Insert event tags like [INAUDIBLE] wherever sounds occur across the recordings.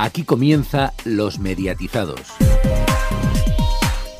Aquí comienza Los Mediatizados.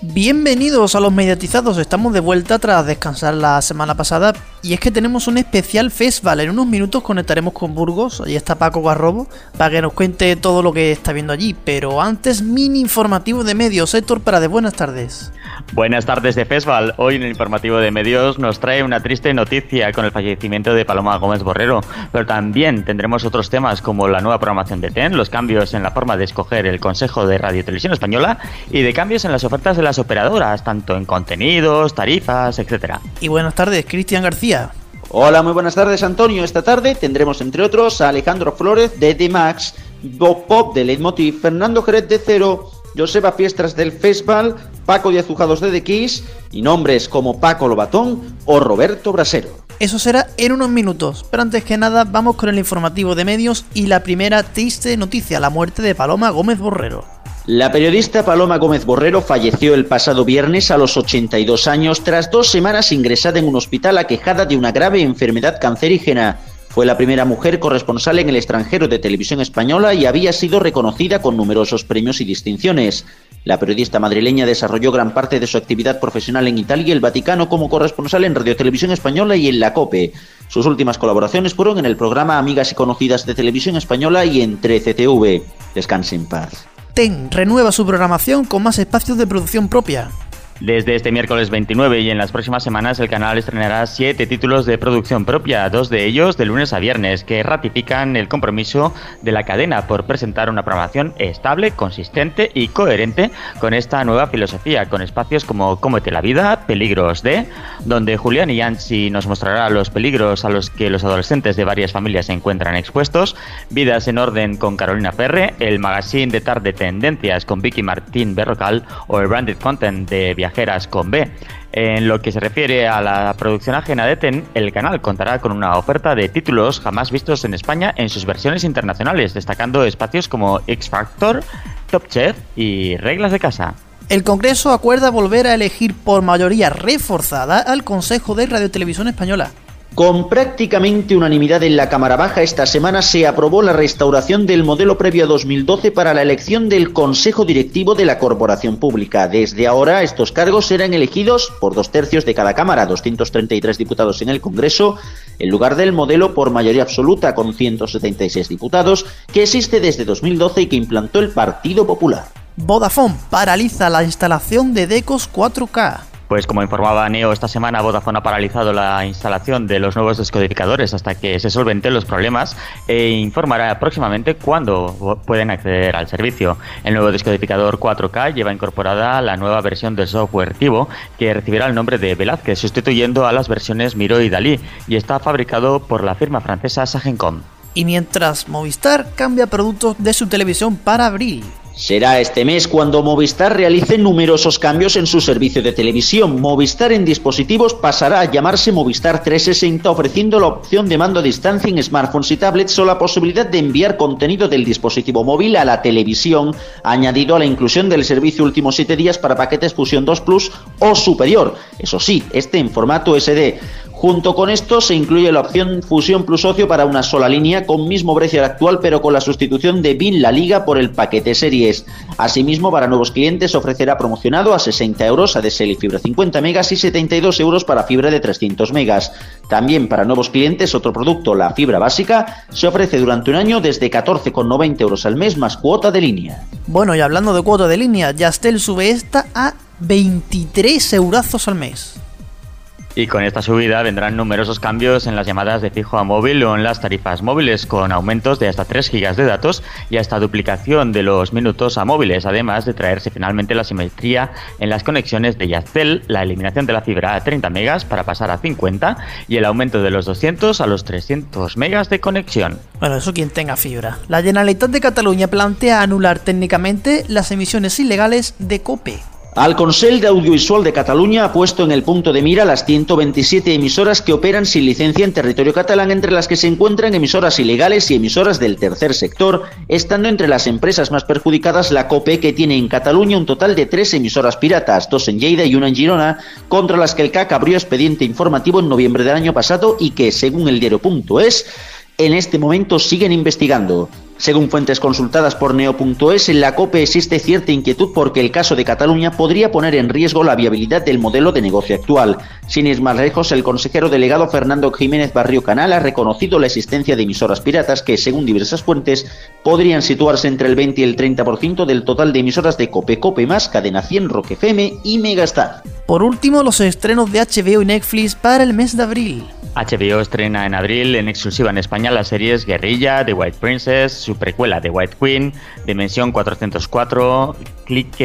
Bienvenidos a los mediatizados, estamos de vuelta tras descansar la semana pasada. Y es que tenemos un especial festival, en unos minutos conectaremos con Burgos, ahí está Paco Garrobo, para que nos cuente todo lo que está viendo allí, pero antes mini informativo de medios, Héctor para de buenas tardes. Buenas tardes de Festival. Hoy en el informativo de medios nos trae una triste noticia con el fallecimiento de Paloma Gómez Borrero, pero también tendremos otros temas como la nueva programación de TEN, los cambios en la forma de escoger el Consejo de Radio y Televisión Española y de cambios en las ofertas de las operadoras, tanto en contenidos, tarifas, etcétera. Y buenas tardes, Cristian García. Hola, muy buenas tardes, Antonio. Esta tarde tendremos, entre otros, a Alejandro Flores de D-Max, Bob Pop de Leitmotiv, Fernando Jerez de Cero, Joseba Fiestras del Festival, Paco de Azujados de The Kiss y nombres como Paco Lobatón o Roberto Brasero. Eso será en unos minutos, pero antes que nada vamos con el informativo de medios y la primera triste noticia, la muerte de Paloma Gómez Borrero. La periodista Paloma Gómez Borrero falleció el pasado viernes a los 82 años tras dos semanas ingresada en un hospital aquejada de una grave enfermedad cancerígena. Fue la primera mujer corresponsal en el extranjero de televisión española y había sido reconocida con numerosos premios y distinciones. La periodista madrileña desarrolló gran parte de su actividad profesional en Italia y el Vaticano como corresponsal en Radio Televisión Española y en la COPE. Sus últimas colaboraciones fueron en el programa Amigas y Conocidas de Televisión Española y en 13TV. Descanse en paz. TEN renueva su programación con más espacios de producción propia. Desde este miércoles 29 y en las próximas semanas el canal estrenará siete títulos de producción propia, dos de ellos de lunes a viernes, que ratifican el compromiso de la cadena por presentar una programación estable, consistente y coherente con esta nueva filosofía, con espacios como Cómete la vida, Peligros de, donde Julián Yanchi nos mostrará los peligros a los que los adolescentes de varias familias se encuentran expuestos, Vidas en orden con Carolina Ferre, el magazine de tarde Tendencias con Vicky Martín Berrocal o el Branded Content de Con B. En lo que se refiere a la producción ajena de TEN, el canal contará con una oferta de títulos jamás vistos en España en sus versiones internacionales, destacando espacios como X Factor, Top Chef y Reglas de Casa. El Congreso acuerda volver a elegir por mayoría reforzada al Consejo de Radio Televisión Española. Con prácticamente unanimidad en la Cámara Baja esta semana se aprobó la restauración del modelo previo a 2012 para la elección del Consejo Directivo de la Corporación Pública. Desde ahora estos cargos serán elegidos por dos tercios de cada Cámara, 233 diputados en el Congreso, en lugar del modelo por mayoría absoluta con 176 diputados que existe desde 2012 y que implantó el Partido Popular. Vodafone paraliza la instalación de DECOS 4K. Pues como informaba Neo esta semana, Vodafone ha paralizado la instalación de los nuevos descodificadores hasta que se solventen los problemas e informará próximamente cuándo pueden acceder al servicio. El nuevo descodificador 4K lleva incorporada la nueva versión del software Tivo que recibirá el nombre de Velázquez, sustituyendo a las versiones Miro y Dalí, y está fabricado por la firma francesa Sagencom. Y mientras Movistar cambia productos de su televisión para abril. Será este mes cuando Movistar realice numerosos cambios en su servicio de televisión. Movistar en dispositivos pasará a llamarse Movistar 360 ofreciendo la opción de mando a distancia en smartphones y tablets o la posibilidad de enviar contenido del dispositivo móvil a la televisión, añadido a la inclusión del servicio últimos 7 días para paquetes Fusión 2 Plus o superior. Eso sí, este en formato SD. Junto con esto se incluye la opción Fusión Plus Ocio para una sola línea con mismo precio actual pero con la sustitución de BIN La Liga por el paquete series. Asimismo, para nuevos clientes ofrecerá promocionado a 60 euros ADSL y fibra 50 megas y 72 euros para fibra de 300 megas. También para nuevos clientes otro producto, la fibra básica, se ofrece durante un año desde 14,90 euros al mes más cuota de línea. Bueno, y hablando de cuota de línea, Yastel sube esta a 23 eurazos al mes. Y con esta subida vendrán numerosos cambios en las llamadas de fijo a móvil o en las tarifas móviles, con aumentos de hasta 3 gigas de datos y hasta duplicación de los minutos a móviles, además de traerse finalmente la simetría en las conexiones de Yastel, la eliminación de la fibra a 30 megas para pasar a 50 y el aumento de los 200 a los 300 megas de conexión. Bueno, eso quien tenga fibra. La Generalitat de Cataluña plantea anular técnicamente las emisiones ilegales de COPE. Al Consell de Audiovisual de Cataluña ha puesto en el punto de mira las 127 emisoras que operan sin licencia en territorio catalán, entre las que se encuentran emisoras ilegales y emisoras del tercer sector, estando entre las empresas más perjudicadas la COPE, que tiene en Cataluña un total de tres emisoras piratas, dos en Lleida y una en Girona, contra las que el CAC abrió expediente informativo en noviembre del año pasado y que, según el diario.es, en este momento siguen investigando. Según fuentes consultadas por neo.es, en la COPE existe cierta inquietud porque el caso de Cataluña podría poner en riesgo la viabilidad del modelo de negocio actual. Sin ir más lejos, el consejero delegado Fernando Jiménez Barrio Canal ha reconocido la existencia de emisoras piratas que, según diversas fuentes, podrían situarse entre el 20 y el 30% del total de emisoras de COPE, COPE más, Cadena 100, Rock FM y Megastar. Por último, los estrenos de HBO y Netflix para el mes de abril. HBO estrena en abril en exclusiva en España las series Guerrilla, The White Princess, su precuela The White Queen, Dimensión 404, Click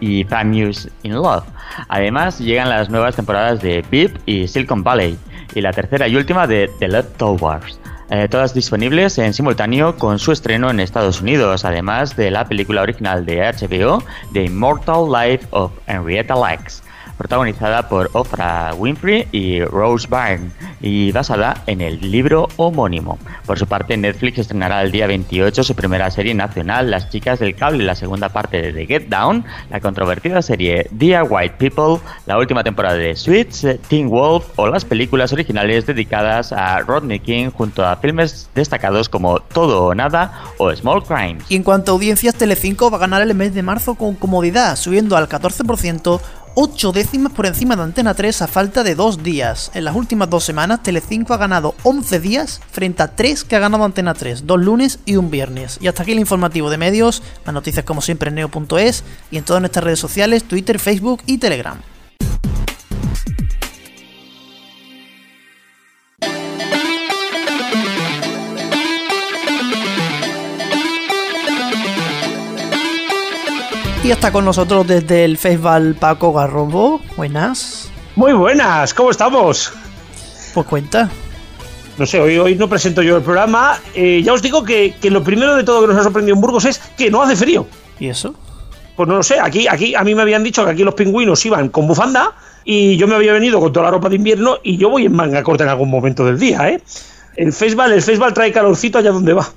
y Famous in Love. Además, llegan las nuevas temporadas de VIP y Silicon Valley, y la tercera y última de The Leftovers. Eh, todas disponibles en simultáneo con su estreno en Estados Unidos, además de la película original de HBO, The Immortal Life of Henrietta Lacks protagonizada por Oprah Winfrey y Rose Byrne y basada en el libro homónimo. Por su parte, Netflix estrenará el día 28 su primera serie nacional, Las chicas del cable, la segunda parte de The Get Down, la controvertida serie Dear White People, la última temporada de Sweets, Teen Wolf o las películas originales dedicadas a Rodney King junto a filmes destacados como Todo o Nada o Small Crimes. Y en cuanto a audiencias, Telecinco va a ganar el mes de marzo con comodidad, subiendo al 14% 8 décimas por encima de Antena 3 a falta de 2 días. En las últimas dos semanas, Telecinco ha ganado 11 días frente a 3 que ha ganado Antena 3, dos lunes y un viernes. Y hasta aquí el informativo de medios, las noticias como siempre en neo.es y en todas nuestras redes sociales, Twitter, Facebook y Telegram. Está con nosotros desde el Festival Paco Garrobo. Buenas. Muy buenas, ¿cómo estamos? Pues cuenta. No sé, hoy, hoy no presento yo el programa. Eh, ya os digo que, que, lo primero de todo que nos ha sorprendido en Burgos es que no hace frío. ¿Y eso? Pues no lo sé, aquí, aquí a mí me habían dicho que aquí los pingüinos iban con bufanda y yo me había venido con toda la ropa de invierno y yo voy en manga corta en algún momento del día, ¿eh? El festival, el festival trae calorcito allá donde va.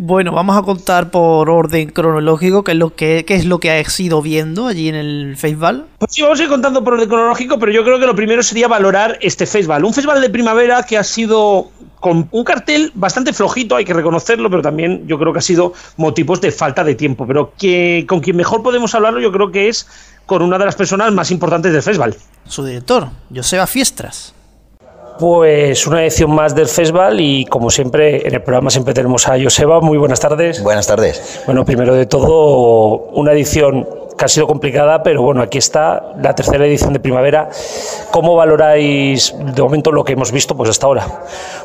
Bueno, vamos a contar por orden cronológico qué es lo que, qué es lo que has ido viendo allí en el festival. Pues sí, vamos a ir contando por orden cronológico, pero yo creo que lo primero sería valorar este festival. Un festival de primavera que ha sido con un cartel bastante flojito, hay que reconocerlo, pero también yo creo que ha sido motivos de falta de tiempo. Pero que con quien mejor podemos hablarlo yo creo que es con una de las personas más importantes del festival. Su director, Joseba Fiestras. Pues una edición más del festival y como siempre en el programa siempre tenemos a Joseba. Muy buenas tardes. Buenas tardes. Bueno, primero de todo, una edición que ha sido complicada, pero bueno, aquí está la tercera edición de primavera. ¿Cómo valoráis de momento lo que hemos visto pues hasta ahora?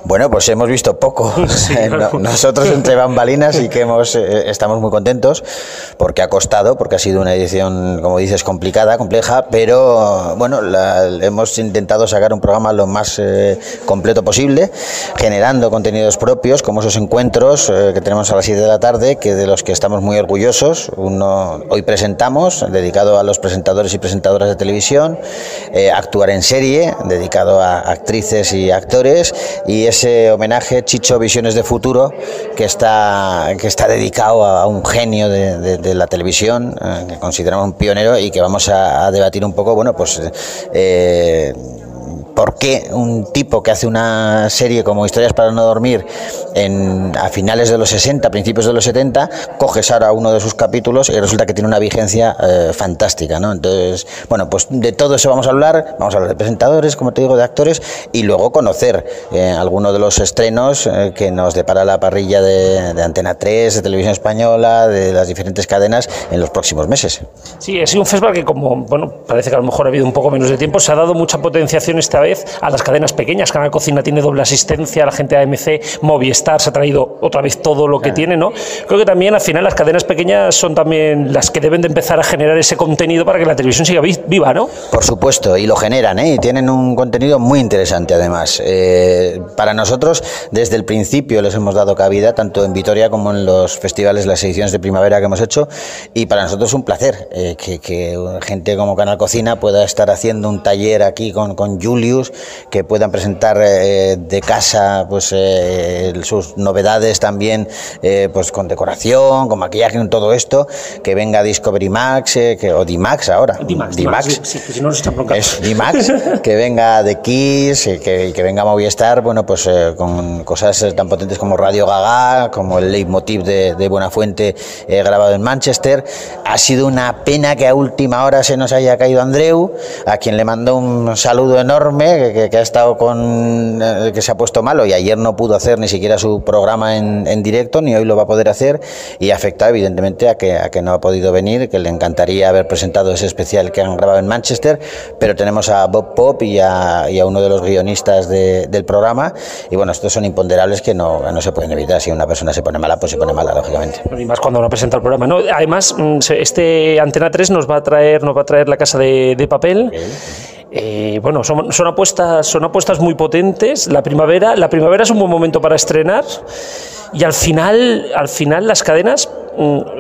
Bueno, pues hemos visto poco. [LAUGHS] Sí, claro. Nosotros entre bambalinas y que hemos, eh, estamos muy contentos porque ha costado, porque ha sido una edición, como dices, complicada, compleja, pero bueno, la, hemos intentado sacar un programa lo más eh, completo posible, generando contenidos propios, como esos encuentros eh, que tenemos a las 7 de la tarde, que de los que estamos muy orgullosos. Uno hoy presentamos dedicado a los presentadores y presentadoras de televisión, eh, Actuar en serie, dedicado a actrices y actores, y ese homenaje Chicho Visiones de Futuro, que está, que está dedicado a un genio de, la televisión, eh, que consideramos un pionero y que vamos a, a debatir un poco, bueno, pues... Eh, por qué un tipo que hace una serie como Historias para no dormir en, a finales de los 60, principios de los 70, coges ahora uno de sus capítulos y resulta que tiene una vigencia eh, fantástica, ¿no? Entonces, bueno, pues de todo eso vamos a hablar, vamos a hablar de presentadores, como te digo, de actores y luego conocer eh, algunos de los estrenos eh, que nos depara la parrilla de, de, Antena 3, de Televisión Española, de las diferentes cadenas en los próximos meses. Sí, ha sido un festival que como, bueno, parece que a lo mejor ha habido un poco menos de tiempo, se ha dado mucha potenciación esta vez a las cadenas pequeñas. Canal Cocina tiene doble asistencia, la gente de AMC, Movistar se ha traído otra vez todo lo que claro. tiene, ¿no? Creo que también al final las cadenas pequeñas son también las que deben de empezar a generar ese contenido para que la televisión siga viva, ¿no? Por supuesto, y lo generan, ¿eh? Y tienen un contenido muy interesante además. Eh, para nosotros, desde el principio les hemos dado cabida, tanto en Vitoria como en los festivales, las ediciones de primavera que hemos hecho, y para nosotros es un placer eh, que, que gente como Canal Cocina pueda estar haciendo un taller aquí con, con Julio que puedan presentar eh, de casa pues eh, sus novedades también eh, pues con decoración, con maquillaje, con todo esto, que venga Discovery Max que, o D-Max ahora. D-Max, D-Max. D-Max, sí, que si no nos echan bronca. Es D-Max, que venga de Kiss, que, que venga Movistar, bueno, pues con cosas tan potentes como Radio Gaga, como el leitmotiv de, de Buenafuente grabado en Manchester. Ha sido una pena que a última hora se nos haya caído Andreu, a quien le mando un saludo enorme, que, que- que ha estado con. eh, que se ha puesto malo y ayer no pudo hacer ni siquiera su programa en, en directo, ni hoy lo va a poder hacer, y ha afectado evidentemente a que, a que no ha podido venir, que le encantaría haber presentado ese especial que han grabado en Manchester, pero tenemos a Bob Pop y a, y a uno de los guionistas de- del programa, y bueno, estos son imponderables que no, no se pueden evitar. Si una persona se pone mala, pues se pone mala, lógicamente. Y más cuando no presenta el programa. No, además, mm, este Antena 3 nos va a traer, nos va a traer la casa de, de papel. Eh, bueno, son, son apuestas, son apuestas muy potentes. La primavera, la primavera es un buen momento para estrenar. Y al final, al final las cadenas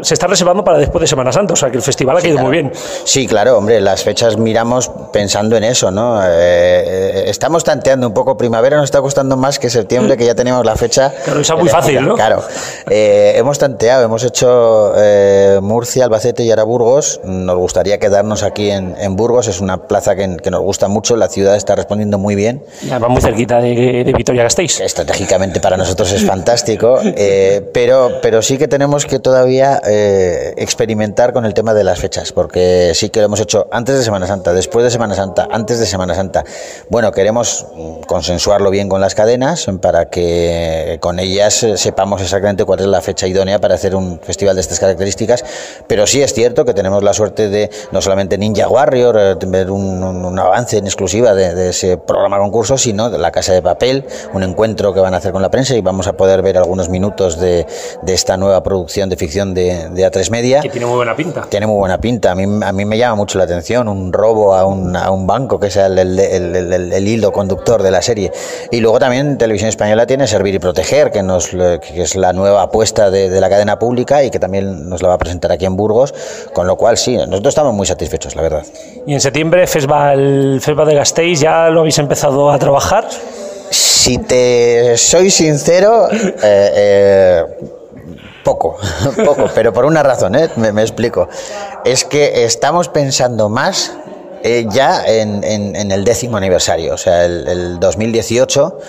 se están reservando para después de Semana Santa. O sea que el festival ha caído muy bien. Sí, claro, hombre, las fechas miramos pensando en eso, ¿no? Eh, eh, estamos tanteando un poco primavera, nos está costando más que septiembre, que ya tenemos la fecha. Claro, esa es muy fácil, ¿no? Claro. Eh, hemos tanteado, hemos hecho eh, Murcia, Albacete y ahora Burgos. Nos gustaría quedarnos aquí en, en Burgos, es una plaza que, que nos gusta mucho, la ciudad está respondiendo muy bien. Y además muy cerquita de, de Vitoria-Gasteiz. Estratégicamente para nosotros es fantástico, eh, pero, pero sí que tenemos que todavía eh, experimentar con el tema de las fechas, porque sí que lo hemos hecho antes de Semana Santa, después de Semana Santa, antes de Semana Santa. Bueno, queremos mm, consensuarlo bien con las cadenas para que con ellas eh, sepamos exactamente cuál es la fecha idónea para hacer un festival de estas características, pero sí es cierto que tenemos la suerte de no solamente Ninja Warrior, eh, ver un, un- un avance en exclusiva de, de ese programa concurso, sino de la Casa de Papel, un encuentro que van a hacer con la prensa y vamos a poder ver algunos minutos de, de esta nueva producción de ficción de, de A3 Media. Que tiene muy buena pinta. Tiene muy buena pinta. A mí, a mí me llama mucho la atención un robo a un, a un banco, que es el- el hilo conductor de la serie. Y luego también Televisión Española tiene Servir y Proteger, que, nos, que es la nueva apuesta de, de la cadena pública y que también nos la va a presentar aquí en Burgos. Con lo cual, sí, nosotros estamos muy satisfechos, la verdad. Y en septiembre, Festival, Festival de Gasteiz, ¿ya lo habéis empezado a trabajar? Si te soy sincero, eh, eh, poco, [LAUGHS] poco, pero por una razón, ¿eh? me, me explico. Es que estamos pensando más eh, ya en, en- en el décimo aniversario, o sea, el, el 2018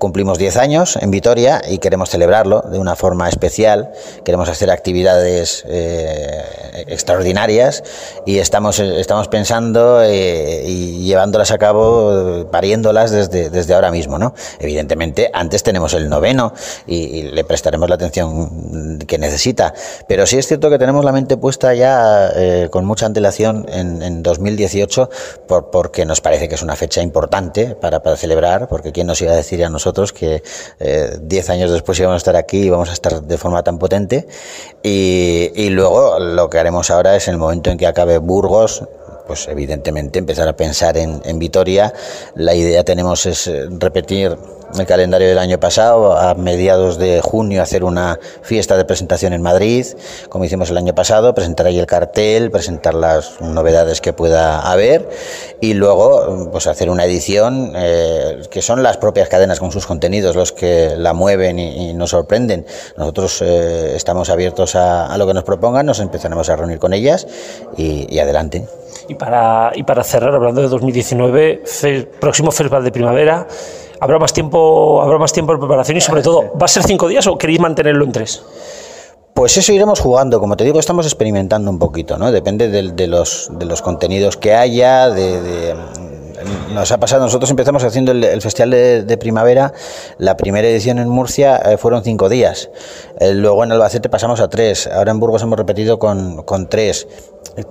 cumplimos 10 años en Vitoria y queremos celebrarlo de una forma especial, queremos hacer actividades eh, extraordinarias y estamos, estamos pensando eh, y llevándolas a cabo, pariéndolas desde, desde ahora mismo. ¿no? Evidentemente, antes tenemos el noveno y, y le prestaremos la atención que necesita, pero sí es cierto que tenemos la mente puesta ya eh, con mucha antelación en, en 2018 por, porque nos parece que es una fecha importante para, para celebrar, porque quién nos iba a decir a nosotros que eh, 10 años después íbamos a estar aquí y vamos a estar de forma tan potente. Y, luego lo que haremos ahora es en el momento en que acabe Burgos, pues evidentemente empezar a pensar en, en Vitoria. La idea tenemos es eh, repetir el calendario del año pasado, a mediados de junio hacer una fiesta de presentación en Madrid, como hicimos el año pasado, presentar ahí el cartel, presentar las novedades que pueda haber y luego pues hacer una edición eh, que son las propias cadenas con sus contenidos los que la mueven y, nos sorprenden. Nosotros eh, estamos abiertos a, lo que nos propongan, nos empezaremos a reunir con ellas y, y adelante. Y para, y para cerrar, hablando de 2019, fe- próximo festival de primavera, ¿habrá más tiempo habrá más tiempo de preparación y sobre todo, ¿va a ser cinco días o queréis mantenerlo en tres? Pues eso iremos jugando, como te digo, estamos experimentando un poquito, ¿no? Depende de, los, de los contenidos que haya, de, de- nos ha pasado, nosotros empezamos haciendo el, el Festival de, de Primavera, la primera edición en Murcia eh, fueron cinco días, Eh, luego en Albacete pasamos a tres, ahora en Burgos hemos repetido con, con tres.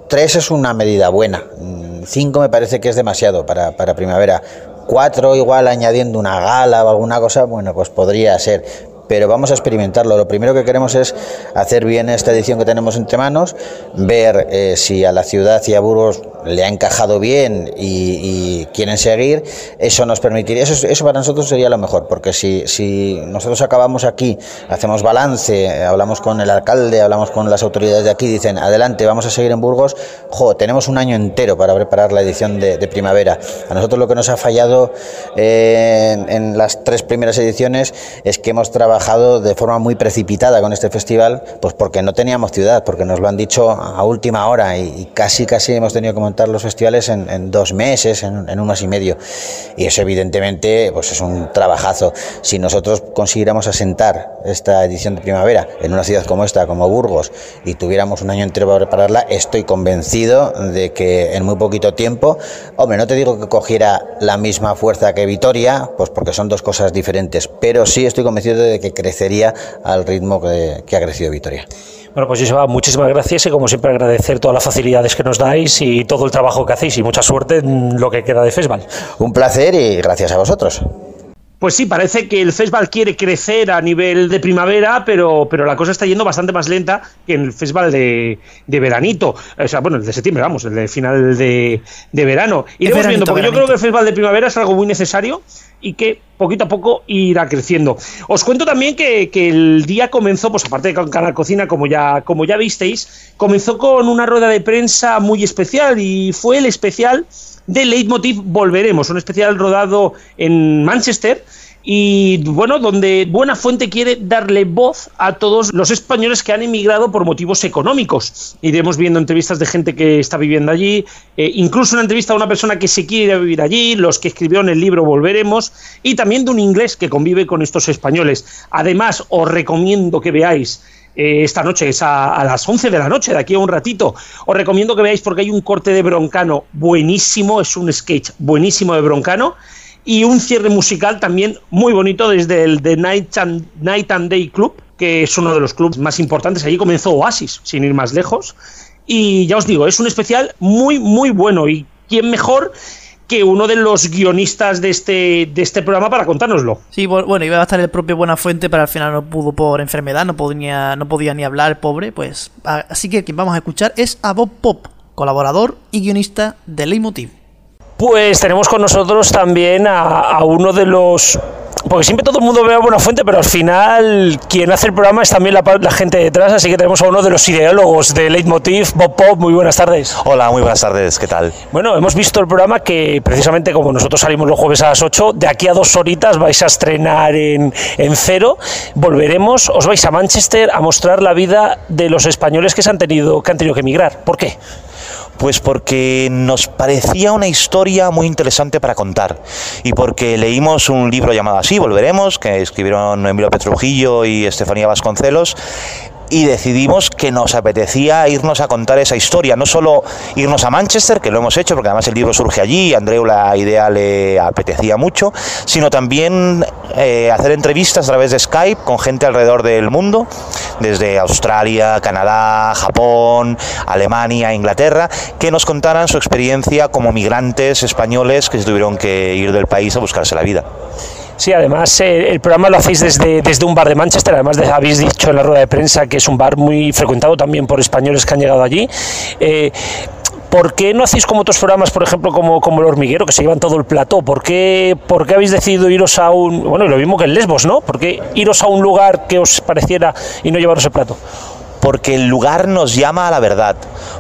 Tres es una medida buena, Mm, cinco me parece que es demasiado para, para Primavera, cuatro igual añadiendo una gala o alguna cosa, bueno, pues podría ser pero vamos a experimentarlo. Lo primero que queremos es hacer bien esta edición que tenemos entre manos, ver eh, si a la ciudad y a Burgos le ha encajado bien y, quieren seguir, eso nos permitiría, eso, para nosotros sería lo mejor, porque si, si nosotros acabamos aquí, hacemos balance, hablamos con el alcalde, hablamos con las autoridades de aquí, dicen, adelante, vamos a seguir en Burgos, jo, tenemos un año entero para preparar la edición de, primavera. A nosotros lo que nos ha fallado eh, en, las tres primeras ediciones es que hemos trabajado de forma muy precipitada con este festival, pues porque no teníamos ciudad, porque nos lo han dicho a última hora y, casi, casi hemos tenido que montar los festivales en, dos meses, en, en, un mes y medio. Y eso evidentemente pues es un trabajazo. Si nosotros consiguiéramos asentar esta edición de primavera en una ciudad como esta, como Burgos, y tuviéramos un año entero para prepararla, estoy convencido de que en muy poquito tiempo, hombre, no te digo que cogiera la misma fuerza que Vitoria, pues porque son dos cosas diferentes, pero sí estoy convencido de que crecería al ritmo que, que ha crecido Vitoria. Bueno, pues Joseba, muchísimas gracias y como siempre agradecer todas las facilidades que nos dais y todo el trabajo que hacéis y mucha suerte en lo que queda de festival. Un placer y gracias a vosotros. Pues sí, parece que el festival quiere crecer a nivel de primavera, pero, pero la cosa está yendo bastante más lenta que en el festival de, de veranito. O sea, bueno, el de septiembre, vamos, el de final de, de verano. Iremos viendo, porque yo creo que el festival de primavera es algo muy necesario y que poquito a poco irá creciendo. Os cuento también que, el día comenzó, pues aparte de con Canal Cocina, como ya, como ya visteis, comenzó con una rueda de prensa muy especial y fue el especial de Leitmotiv Volveremos, un especial rodado en Manchester y bueno, donde Buena Fuente quiere darle voz a todos los españoles que han emigrado por motivos económicos. Iremos viendo entrevistas de gente que está viviendo allí, eh, incluso una entrevista a una persona que se quiere ir a vivir allí, los que escribieron el libro Volveremos, y también de un inglés que convive con estos españoles. Además, os recomiendo que veáis eh, esta noche, es a, a, las 11 de la noche, de aquí a un ratito. Os recomiendo que veáis porque hay un corte de Broncano buenísimo, es un sketch buenísimo de Broncano y un cierre musical también muy bonito desde el The Night and, Night and Day Club, que es uno de los clubes más importantes. Allí comenzó Oasis, sin ir más lejos. Y ya os digo, es un especial muy, muy bueno. Y quién mejor que uno de los guionistas de este, de este programa para contárnoslo. Sí, bueno, iba a estar el propio Buenafuente, pero al final no pudo por enfermedad, no podía, no podía ni hablar, pobre. Pues así que quien vamos a escuchar es a Bob Pop, colaborador y guionista de Leitmotiv. Pues tenemos con nosotros también a, uno de los porque siempre todo el mundo ve a Buena Fuente, pero al final quien hace el programa es también la, gente detrás, así que tenemos a uno de los ideólogos de Leitmotiv, Bob Pop, muy buenas tardes. Hola, muy buenas tardes, ¿qué tal? Bueno, hemos visto el programa que precisamente como nosotros salimos los jueves a las 8, de aquí a dos horitas vais a estrenar en, en cero, volveremos, os vais a Manchester a mostrar la vida de los españoles que, se han, tenido, que han tenido que emigrar. ¿Por qué? Pues porque nos parecía una historia muy interesante para contar y porque leímos un libro llamado así, Volveremos, que escribieron Emilio Petrujillo y Estefanía Vasconcelos, y decidimos que nos apetecía irnos a contar esa historia, no solo irnos a Manchester, que lo hemos hecho, porque además el libro surge allí, a Andreu la idea le apetecía mucho, sino también eh, hacer entrevistas a través de Skype con gente alrededor del mundo, desde Australia, Canadá, Japón, Alemania, Inglaterra, que nos contaran su experiencia como migrantes españoles que tuvieron que ir del país a buscarse la vida. Sí, además eh, el programa lo hacéis desde, desde un bar de Manchester, además de, habéis dicho en la rueda de prensa que es un bar muy frecuentado también por españoles que han llegado allí. Eh, ¿Por qué no hacéis como otros programas, por ejemplo, como, como El Hormiguero, que se llevan todo el plató? ¿Por qué, ¿Por qué habéis decidido iros a un... Bueno, lo mismo que en Lesbos, ¿no? ¿Por qué iros a un lugar que os pareciera y no llevaros el plato? Porque el lugar nos llama a la verdad,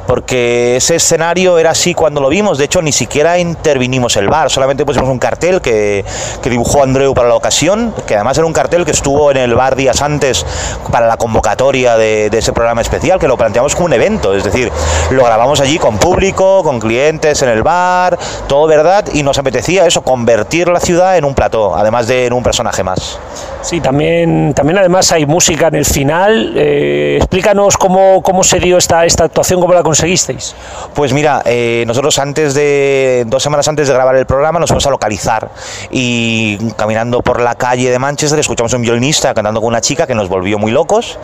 porque ese escenario era así cuando lo vimos, de hecho ni siquiera intervinimos el bar, solamente pusimos un cartel que, dibujó Andreu para la ocasión, que además era un cartel que estuvo en el bar días antes para la convocatoria de, ese programa especial, que lo planteamos como un evento, es decir, lo grabamos allí con público, con clientes en el bar, todo verdad, y nos apetecía eso, convertir la ciudad en un plató, además de en un personaje más. Sí, también, también además hay música en el final, eh, explica cómo, cómo se dio esta, esta actuación, cómo la conseguisteis. Pues mira, eh, nosotros antes de, dos semanas antes de grabar el programa nos fuimos a localizar y caminando por la calle de Manchester escuchamos a un violinista cantando con una chica que nos volvió muy locos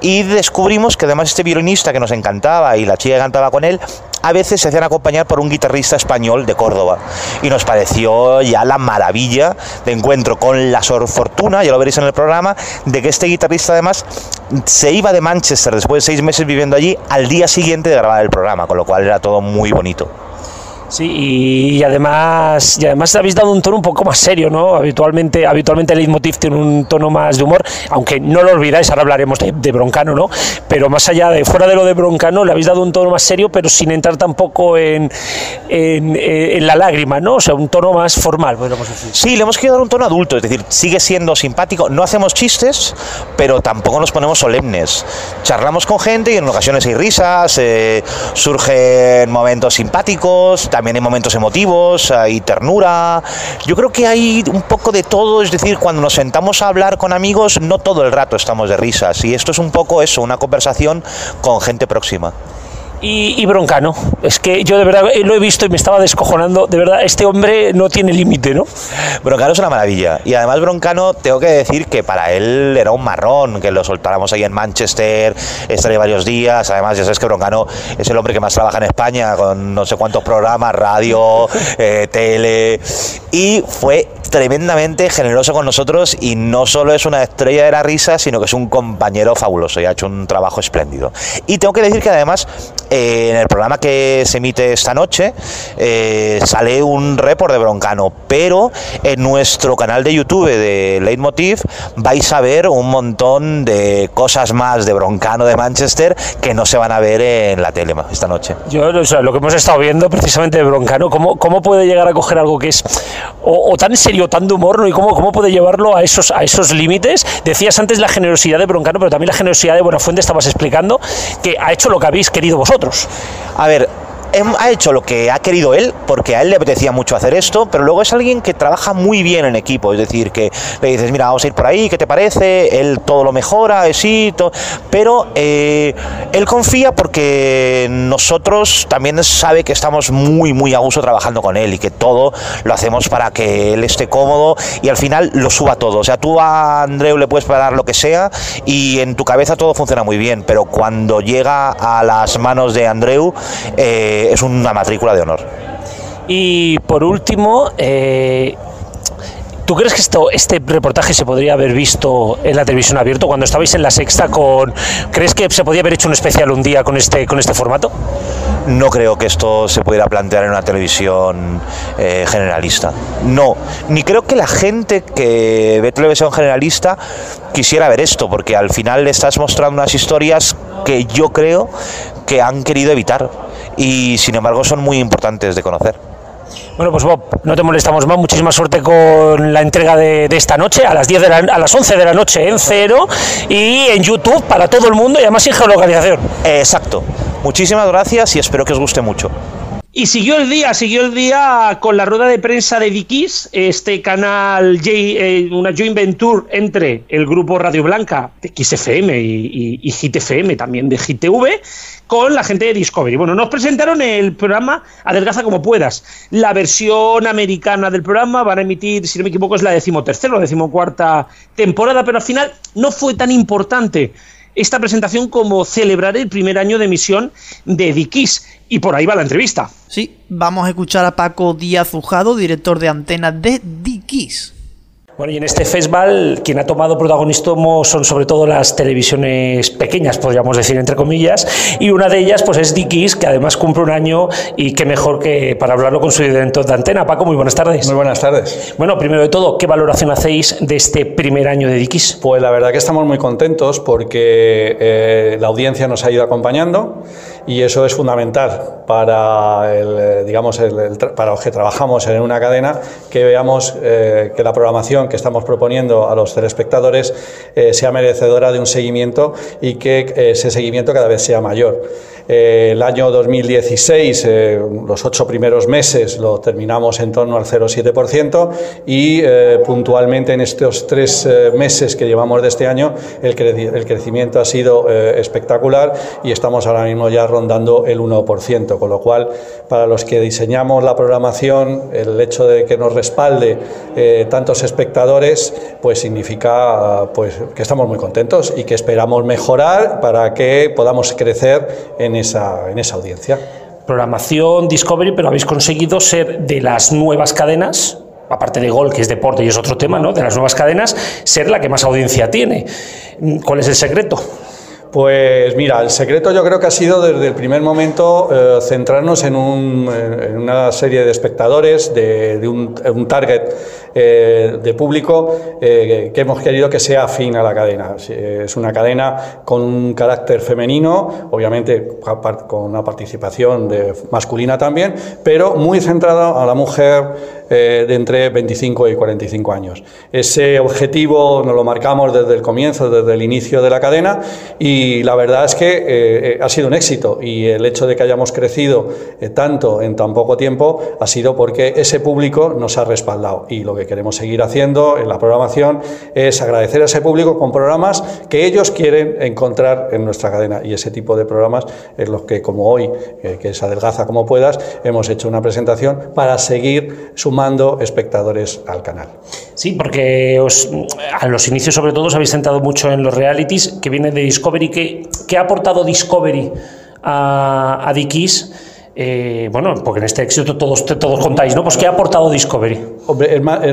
y descubrimos que además este violinista que nos encantaba y la chica que cantaba con él a veces se hacían acompañar por un guitarrista español de Córdoba. Y nos pareció ya la maravilla de encuentro con la fortuna, ya lo veréis en el programa, de que este guitarrista además se iba de Manchester después de seis meses viviendo allí al día siguiente de grabar el programa, con lo cual era todo muy bonito. Sí, y, además y además habéis dado un tono un poco más serio, ¿no? Habitualmente, habitualmente el leitmotiv tiene un tono más de humor, aunque no lo olvidáis, ahora hablaremos de, Broncano, ¿no? Pero más allá de, fuera de lo de Broncano, le habéis dado un tono más serio, pero sin entrar tampoco en, en, eh, la lágrima, ¿no? O sea, un tono más formal, podríamos decir. Sí, le hemos querido dar un tono adulto, es decir, sigue siendo simpático, no hacemos chistes, pero tampoco nos ponemos solemnes. Charlamos con gente y en ocasiones hay risas, eh, surgen momentos simpáticos, también también hay momentos emotivos, hay ternura. Yo creo que hay un poco de todo, es decir, cuando nos sentamos a hablar con amigos, no todo el rato estamos de risas. Y esto es un poco eso, una conversación con gente próxima y, Broncano. Es que yo de verdad lo he visto y me estaba descojonando. De verdad, este hombre no tiene límite, ¿no? Broncano es una maravilla. Y además, Broncano, tengo que decir que para él era un marrón que lo soltáramos ahí en Manchester, estaría varios días. Además, ya sabes que Broncano es el hombre que más trabaja en España, con no sé cuántos programas, radio, [LAUGHS] eh, tele. Y fue tremendamente generoso con nosotros y no solo es una estrella de la risa, sino que es un compañero fabuloso y ha hecho un trabajo espléndido. Y tengo que decir que además eh, en el programa que se emite esta noche eh, sale un report de Broncano, pero en nuestro canal de YouTube de Leitmotiv vais a ver un montón de cosas más de Broncano de Manchester que no se van a ver en la tele esta noche. Yo, o sea, lo que hemos estado viendo precisamente de Broncano, ¿cómo, cómo puede llegar a coger algo que es o, o tan serio tan de humor ¿no? y cómo, cómo puede llevarlo a esos, a esos límites. Decías antes la generosidad de Broncano, pero también la generosidad de Buenafuente estabas explicando que ha hecho lo que habéis querido vosotros. A ver, ha hecho lo que ha querido él, porque a él le apetecía mucho hacer esto, pero luego es alguien que trabaja muy bien en equipo, es decir, que le dices, mira, vamos a ir por ahí, ¿qué te parece? Él todo lo mejora, sí, pero eh, él confía porque nosotros también sabe que estamos muy, muy a gusto trabajando con él y que todo lo hacemos para que él esté cómodo y al final lo suba todo. O sea, tú a Andreu le puedes pagar lo que sea y en tu cabeza todo funciona muy bien, pero cuando llega a las manos de Andreu, eh, es una matrícula de honor. Y por último, eh, ¿Tú crees que esto, este reportaje se podría haber visto en la televisión abierta cuando estabais en la sexta con... ¿Crees que se podría haber hecho un especial un día con este, con este formato? No creo que esto se pudiera plantear en una televisión eh, generalista. No, ni creo que la gente que ve televisión generalista quisiera ver esto, porque al final le estás mostrando unas historias que yo creo que han querido evitar y sin embargo son muy importantes de conocer. Bueno, pues Bob, no te molestamos más. Muchísima suerte con la entrega de, esta noche, a las, 10 de a las 11 de la noche en cero y en YouTube para todo el mundo y además sin geolocalización. exacto. Muchísimas gracias y espero que os guste mucho. Y siguió el día, siguió el día con la rueda de prensa de Dikis, este canal, eh, una joint venture entre el grupo Radio Blanca de XFM y, y, GTFM, también de GTV, con la gente de Discovery. Bueno, nos presentaron el programa Adelgaza como puedas. La versión americana del programa van a emitir, si no me equivoco, es la decimotercera o decimocuarta temporada, pero al final no fue tan importante esta presentación como celebrar el primer año de emisión de Dikis. Y por ahí va la entrevista. Sí, vamos a escuchar a Paco Díaz Ujado, director de antena de Dikis. Bueno, y en este festival quien ha tomado protagonismo son sobre todo las televisiones pequeñas, podríamos decir, entre comillas, y una de ellas pues es Dickies, que además cumple un año y qué mejor que para hablarlo con su director de antena. Paco, muy buenas tardes. Muy buenas tardes. Bueno, primero de todo, ¿qué valoración hacéis de este primer año de Dickies? Pues la verdad que estamos muy contentos porque eh, la audiencia nos ha ido acompañando y eso es fundamental para, el, eh, digamos, para los que trabajamos en una cadena, que veamos eh, que la programación que estamos proponiendo a los telespectadores eh, sea merecedora de un seguimiento y que ese seguimiento cada vez sea mayor. Eh, el año 2016, los ocho primeros meses, lo terminamos en torno al 0,7% y puntualmente en estos tres meses que llevamos de este año, el, el crecimiento ha sido espectacular y estamos ahora mismo ya rondando el 1%, con lo cual, para los que diseñamos la programación, el hecho de que nos respalde tantos espectadores, pues significa pues, que estamos muy contentos y que esperamos mejorar para que podamos crecer en esa, en esa audiencia. programación, Discovery, pero habéis conseguido ser de las nuevas cadenas, aparte de Gol, que es deporte y es otro tema, ¿no? De las nuevas cadenas, ser la que más audiencia tiene. ¿Cuál es el secreto? Pues mira, el secreto yo creo que ha sido desde el primer momento eh, centrarnos en, una serie de espectadores, de, un, target eh, de público eh, que hemos querido que sea afín a la cadena. Es una cadena con un carácter femenino, obviamente con una participación de, masculina también, pero muy centrada a la mujer de entre 25 y 45 años. Ese objetivo nos lo marcamos desde el comienzo, desde el inicio de la cadena y y la verdad es que eh, eh, ha sido un éxito y el hecho de que hayamos crecido eh, tanto en tan poco tiempo ha sido porque ese público nos ha respaldado y lo que queremos seguir haciendo en la programación es agradecer a ese público con programas que ellos quieren encontrar en nuestra cadena y ese tipo de programas es los que como hoy, que es Adelgaza como puedas, hemos hecho una presentación para seguir sumando espectadores al canal. Sí, porque os, a los inicios sobre todo os habéis centrado mucho en los realities que vienen de Discovery que, ha aportado Discovery a, a Dickies eh, bueno, porque en este éxito todos, todos contáis, ¿no? Pues ¿qué ha aportado Discovery?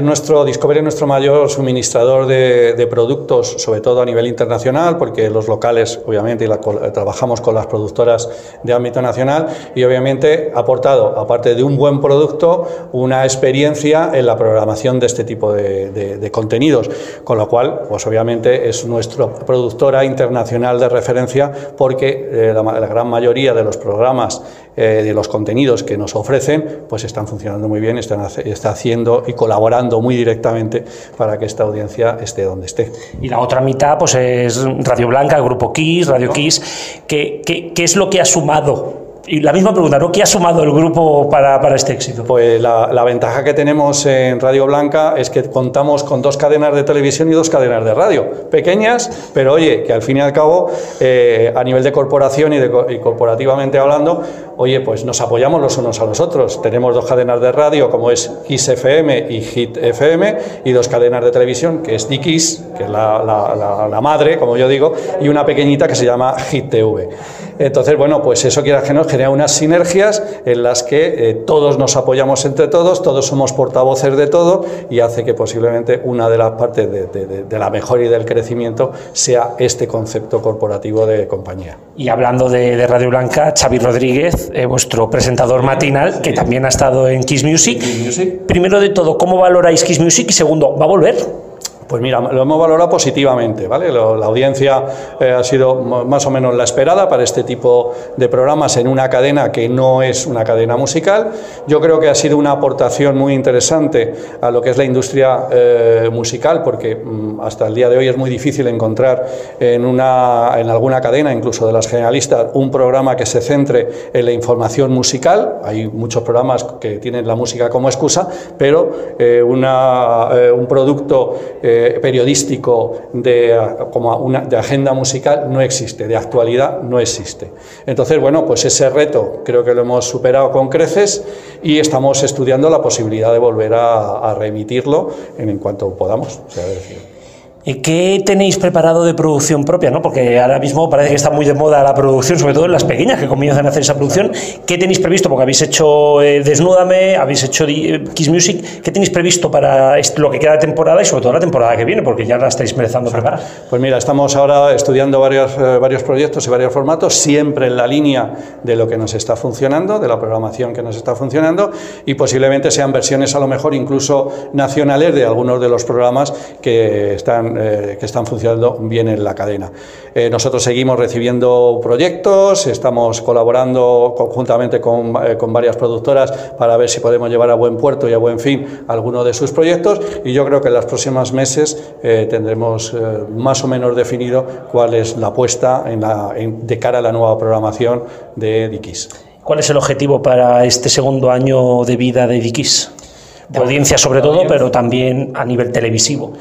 Nuestro, Discovery es nuestro mayor suministrador de, productos, sobre todo a nivel internacional, porque los locales, obviamente, y trabajamos con las productoras de ámbito nacional, y obviamente ha aportado, aparte de un buen producto, una experiencia en la programación de este tipo de, contenidos, con lo cual, pues obviamente es nuestra productora internacional de referencia, porque eh, la, gran mayoría de los programas eh, los contenidos que nos ofrecen, pues están funcionando muy bien, están está haciendo y colaborando muy directamente para que esta audiencia esté donde esté. Y la otra mitad, pues es Radio Blanca, el Grupo Kiss, Radio Kiss. ¿Qué, qué, qué es lo que ha sumado y la misma pregunta, ¿no? ¿Qué ha sumado el grupo para, para este éxito? Pues la, la, ventaja que tenemos en Radio Blanca es que contamos con dos cadenas de televisión y dos cadenas de radio. Pequeñas, pero oye, que al fin y al cabo, eh, a nivel de corporación y, de, y corporativamente hablando, oye, pues nos apoyamos los unos a los otros. Tenemos dos cadenas de radio, como es Kiss FM y Hit FM, y dos cadenas de televisión, que es Dickies, que es la, madre, como yo digo, y una pequeñita que se llama Hit TV. Entonces, bueno, pues eso quiera que nos genera unas sinergias en las que eh, todos nos apoyamos entre todos, todos somos portavoces de todo y hace que posiblemente una de las partes de, la mejora y del crecimiento sea este concepto corporativo de compañía. Y hablando de, Radio Blanca, Xavi Rodríguez, eh, vuestro presentador matinal, que también ha estado en Kiss Music. Kiss Music. Primero de todo, ¿cómo valoráis Kiss Music? Y segundo, ¿va a volver? Pues mira, lo hemos valorado positivamente, ¿vale? la audiencia eh, ha sido más o menos la esperada para este tipo de programas en una cadena que no es una cadena musical. Yo creo que ha sido una aportación muy interesante a lo que es la industria eh, musical, porque mm, hasta el día de hoy es muy difícil encontrar en, una, en alguna cadena, incluso de las generalistas, un programa que se centre en la información musical. Hay muchos programas que tienen la música como excusa, pero eh, una, un producto periodístico de, como una, de agenda musical no existe, de actualidad no existe. Entonces, bueno, pues ese reto creo que lo hemos superado con creces y estamos estudiando la posibilidad de volver a, remitirlo en, en cuanto podamos. ¿Qué tenéis preparado de producción propia? ¿no? Porque ahora mismo parece que está muy de moda la producción, sobre todo en las pequeñas que comienzan a hacer esa producción. ¿Qué tenéis previsto? Porque habéis hecho eh, Desnúdame, habéis hecho eh, Kiss Music. ¿Qué tenéis previsto para lo que queda de temporada y sobre todo la temporada que viene? Porque ya la estáis empezando a preparar. Pues mira, estamos ahora estudiando varios, eh, varios proyectos y varios formatos, siempre en la línea de lo que nos está funcionando, de la programación que nos está funcionando y posiblemente sean versiones a lo mejor incluso nacionales de algunos de los programas que están eh, que están funcionando bien en la cadena. Eh, nosotros seguimos recibiendo proyectos, estamos colaborando conjuntamente con, eh, con, varias productoras para ver si podemos llevar a buen puerto y a buen fin alguno de sus proyectos y yo creo que en los próximos meses tendremos más o menos definido cuál es la apuesta en la, de cara a la nueva programación de Dikis. ¿Cuál es el objetivo para este segundo año de vida de Dikis? De audiencia sobre todo, pero también a nivel televisivo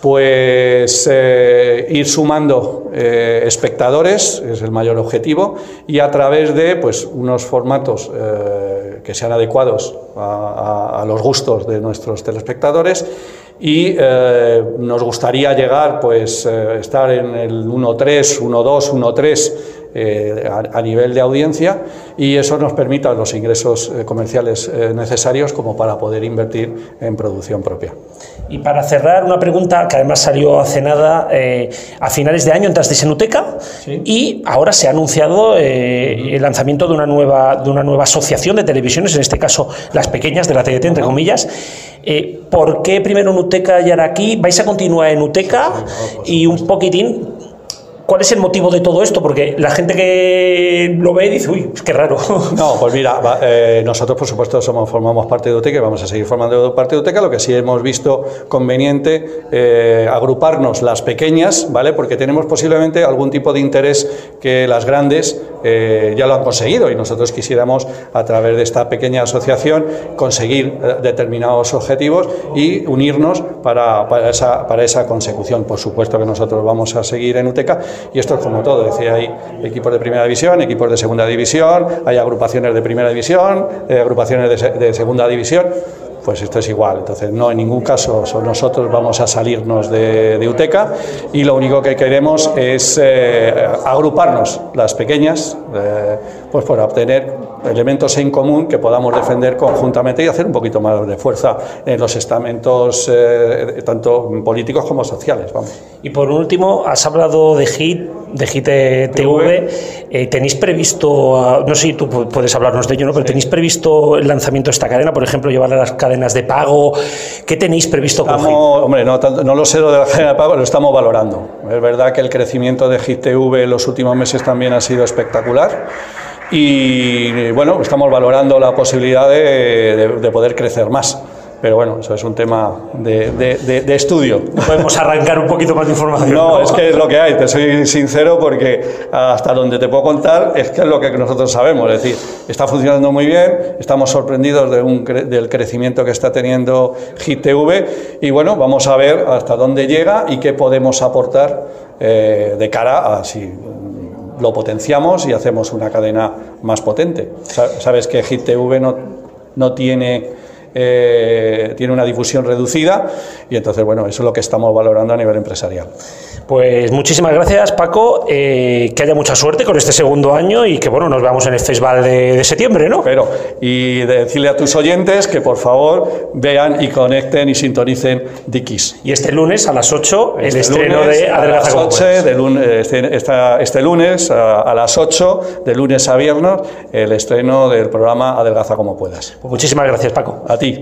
pues eh, ir sumando eh, espectadores es el mayor objetivo y a través de pues, unos formatos eh, que sean adecuados a, los gustos de nuestros telespectadores y nos gustaría llegar pues estar en el 1.3, 1.2, 1.3 eh, a, nivel de audiencia y eso nos permita los ingresos eh, comerciales necesarios como para poder invertir en producción propia. Y para cerrar, una pregunta que además salió hace nada, a finales de año entrasteis en Uteca y ahora se ha anunciado el lanzamiento de una, nueva, de una nueva asociación de televisiones, en este caso las pequeñas de la TDT, entre comillas. ¿Por qué primero en Uteca y ahora aquí? ¿Vais a continuar en Uteca? Y un poquitín, ¿Cuál es el motivo de todo esto? Porque la gente que lo ve dice, uy, que raro. No, [LAUGHS] pues mira, eh, nosotros por supuesto somos, formamos parte de UTECA y vamos a seguir formando parte de UTECA, lo que sí hemos visto conveniente eh, agruparnos las pequeñas, ¿vale? Porque tenemos posiblemente algún tipo de interés que las grandes eh, ya lo han conseguido y nosotros quisiéramos a través de esta pequeña asociación conseguir determinados objetivos y unirnos para, para, esa, para esa consecución. Por supuesto que nosotros vamos a seguir en UTECA y esto es como todo, es decir, hay equipos de primera división, equipos de segunda división, hay agrupaciones de primera división, eh, agrupaciones de segunda división pues esto es igual. Entonces, no en ningún caso nosotros vamos a salirnos de, UTECA y lo único que queremos es eh, agruparnos las pequeñas, eh, pues para obtener elementos en común que podamos defender conjuntamente y hacer un poquito más de fuerza en los estamentos eh, tanto políticos como sociales. Vamos. Y por último, has hablado de HIT, de HIT TV. ¿Tenéis previsto, no sé si tú puedes hablarnos de ello, ¿no? pero ¿tenéis previsto el lanzamiento de esta cadena, por ejemplo, llevar a las cadenas de pago? ¿Qué tenéis previsto con Hombre, no, no, lo sé lo de la cadena de pago, lo estamos valorando. Es verdad que el crecimiento de HIT TV en los últimos meses también ha sido espectacular y bueno, estamos valorando la posibilidad de poder crecer más. Pero bueno, eso es un tema de, de, estudio. Podemos arrancar un poquito más de información. No, es que es lo que hay, te soy sincero porque hasta donde te puedo contar es que es lo que nosotros sabemos. Es decir, está funcionando muy bien, estamos sorprendidos de un, del crecimiento que está teniendo GTV y bueno, vamos a ver hasta dónde llega y qué podemos aportar eh, de cara a si lo potenciamos y hacemos una cadena más potente. Sabes que GTV no, no tiene eh, tiene una difusión reducida y entonces, bueno, eso es lo que estamos valorando a nivel empresarial. Pues muchísimas gracias, Paco. Eh, que haya mucha suerte con este segundo año y que, bueno, nos veamos en el festival de, septiembre, ¿no? Pero, y decirle a tus oyentes que por favor vean y conecten y sintonicen Dikis. Y este lunes a las 8, el este estreno de Adelgaza como de lunes, este, este, lunes a, las 8, de lunes a viernes, el estreno del programa Adelgaza como puedas. Pues muchísimas gracias, Paco. A ti.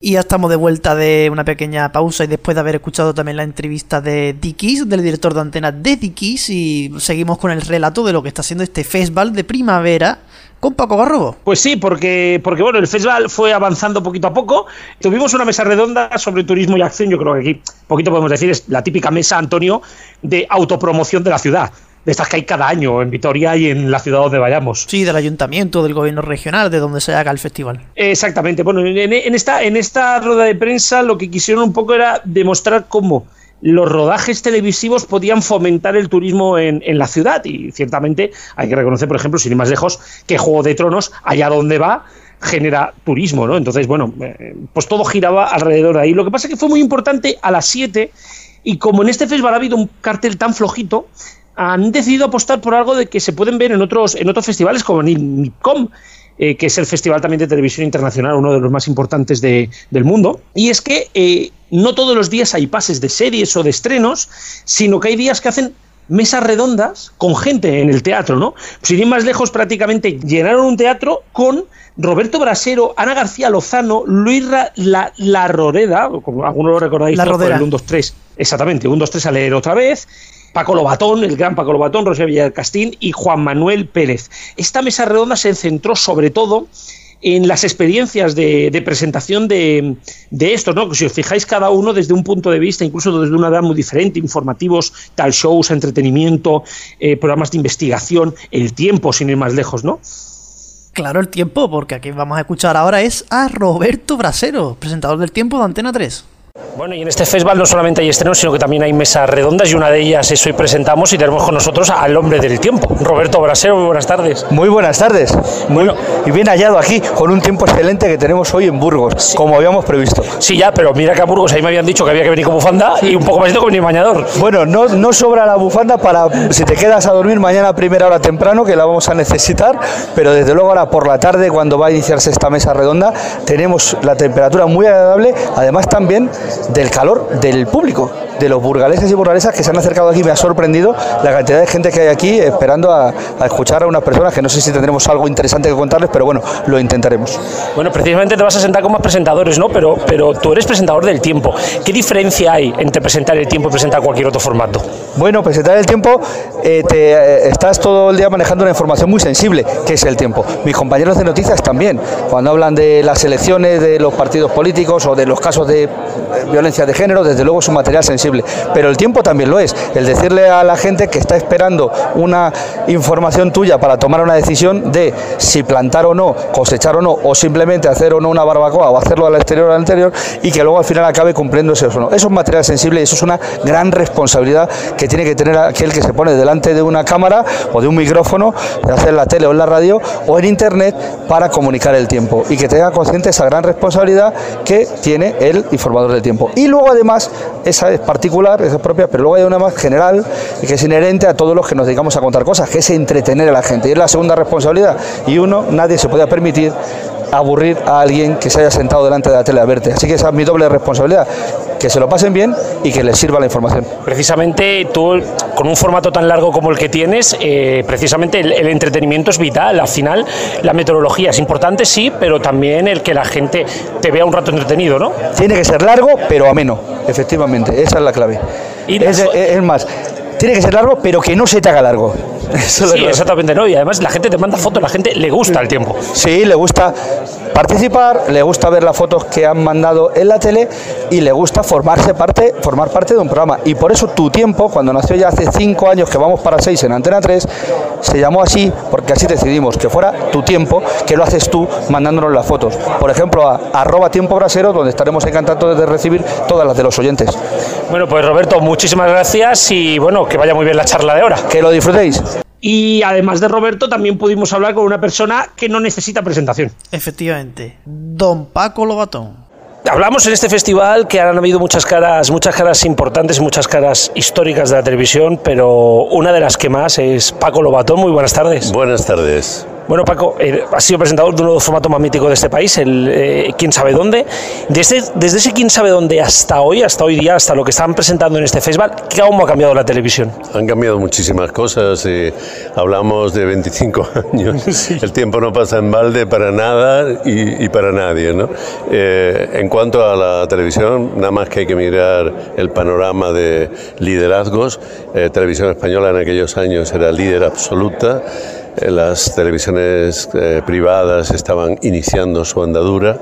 Y ya estamos de vuelta de una pequeña pausa y después de haber escuchado también la entrevista de Dickies, del director de antena de Dickies, y seguimos con el relato de lo que está haciendo este festival de primavera con Paco Garrobo. Pues sí, porque, porque bueno, el festival fue avanzando poquito a poco. Tuvimos una mesa redonda sobre turismo y acción. Yo creo que aquí, poquito podemos decir, es la típica mesa, Antonio, de autopromoción de la ciudad de estas que hay cada año en Vitoria y en la ciudad donde vayamos. Sí, del ayuntamiento, del gobierno regional, de donde se haga el festival. Exactamente. Bueno, en, esta, en esta rueda de prensa lo que quisieron un poco era demostrar cómo los rodajes televisivos podían fomentar el turismo en, la ciudad. Y ciertamente hay que reconocer, por ejemplo, sin ir más lejos, que Juego de Tronos, allá donde va, genera turismo, ¿no? Entonces, bueno, eh, pues todo giraba alrededor de ahí. Lo que pasa es que fue muy importante a las 7 y como en este festival ha habido un cartel tan flojito, han decidido apostar por algo de que se pueden ver en otros, en otros festivales como NIPCOM, eh, que es el festival también de televisión internacional, uno de los más importantes del mundo. Y es que eh, no todos los días hay pases de series o de estrenos, sino que hay días que hacen mesas redondas con gente en el teatro, ¿no? Sin ir más lejos, prácticamente llenaron un teatro con Roberto Brasero, Ana García Lozano, Luis la, la Roreda, como algunos lo recordáis, la por el 1, 2, 3, exactamente, 1, 2, 3 a leer otra vez, Paco Lobatón, el gran Paco Lobatón, José Villarcastín y Juan Manuel Pérez. Esta mesa redonda se centró sobre todo en las experiencias de, presentación de, esto, ¿no? Si os fijáis cada uno desde un punto de vista, incluso desde una edad muy diferente, informativos, tal shows, entretenimiento, eh, programas de investigación, el tiempo, sin ir más lejos, ¿no? Claro, el tiempo, porque aquí vamos a escuchar ahora es a Roberto Brasero, presentador del tiempo de Antena 3. Bueno, y en este festival no solamente hay estrenos, sino que también hay mesas redondas y una de ellas es hoy presentamos y tenemos con nosotros al hombre del tiempo, Roberto Brasero. Muy buenas tardes. Muy buenas tardes. Muy, y bien hallado aquí con un tiempo excelente que tenemos hoy en Burgos, como habíamos previsto. Sí, ya, pero mira que a Burgos ahí me habían dicho que había que venir con bufanda y un poco más con mi bañador. Bueno, no, no sobra la bufanda para si te quedas a dormir mañana a primera hora temprano, que la vamos a necesitar, pero desde luego ahora por la tarde, cuando va a iniciarse esta mesa redonda, tenemos la temperatura muy agradable, además también del calor del público, de los burgaleses y burgalesas que se han acercado aquí. Me ha sorprendido la cantidad de gente que hay aquí esperando a, a escuchar a unas personas que no sé si tendremos algo interesante que contarles, pero bueno, lo intentaremos. Bueno, precisamente te vas a sentar con más presentadores, ¿no? Pero, pero tú eres presentador del tiempo. ¿Qué diferencia hay entre presentar el tiempo y presentar cualquier otro formato? Bueno, presentar el tiempo, eh, te, eh, estás todo el día manejando una información muy sensible, que es el tiempo. Mis compañeros de noticias también, cuando hablan de las elecciones, de los partidos políticos o de los casos de eh, violencia de género, desde luego es un material sensible. Pero el tiempo también lo es. El decirle a la gente que está esperando una información tuya para tomar una decisión de si plantar o no, cosechar o no, o simplemente hacer o no una barbacoa o hacerlo al exterior o al interior y que luego al final acabe cumpliendo ese o no. Eso es material sensible y eso es una gran responsabilidad que tiene que tener aquel que se pone delante de una cámara o de un micrófono, ya sea en la tele o en la radio o en internet para comunicar el tiempo y que tenga consciente esa gran responsabilidad que tiene el informador del tiempo. Y luego además, esa es particular, esa es propia, pero luego hay una más general y que es inherente a todos los que nos dedicamos a contar cosas, que es entretener a la gente. Y es la segunda responsabilidad. Y uno, nadie se puede permitir aburrir a alguien que se haya sentado delante de la tele a verte. Así que esa es mi doble responsabilidad, que se lo pasen bien y que les sirva la información. Precisamente tú, con un formato tan largo como el que tienes, eh, precisamente el, el, entretenimiento es vital. Al final, la meteorología es importante, sí, pero también el que la gente te vea un rato entretenido, ¿no? Tiene que ser largo, pero ameno, efectivamente, esa es la clave. Y es, es, es más, tiene que ser largo, pero que no se te haga largo. Eso sí, exactamente, ¿no? Y además la gente te manda fotos, la gente le gusta el tiempo. Sí, le gusta participar, le gusta ver las fotos que han mandado en la tele y le gusta formarse parte, formar parte de un programa. Y por eso tu tiempo, cuando nació ya hace cinco años que vamos para seis en Antena 3, se llamó así porque así decidimos que fuera tu tiempo, que lo haces tú mandándonos las fotos. Por ejemplo, a arroba tiempo brasero, donde estaremos encantados de recibir todas las de los oyentes. Bueno, pues Roberto, muchísimas gracias y bueno, que vaya muy bien la charla de ahora. Que lo disfrutéis. Y además de Roberto, también pudimos hablar con una persona que no necesita presentación. Efectivamente, don Paco Lobatón. Hablamos en este festival que han habido muchas caras, muchas caras importantes, muchas caras históricas de la televisión, pero una de las que más es Paco Lobatón. Muy buenas tardes. Buenas tardes. Bueno, Paco, eh, has sido presentador de un nuevo formato más mítico de este país, el eh, Quién sabe dónde. Desde, desde ese Quién sabe dónde hasta hoy, hasta hoy día, hasta lo que están presentando en este festival, ¿cómo ha cambiado la televisión? Han cambiado muchísimas cosas. Eh, hablamos de 25 [LAUGHS] años. [LAUGHS] Sí. El tiempo no pasa en balde para nada y, y para nadie. ¿no? Eh, en cuanto a la televisión, nada más que hay que mirar el panorama de liderazgos. Eh, televisión española en aquellos años era líder absoluta las televisiones eh, privadas estaban iniciando su andadura.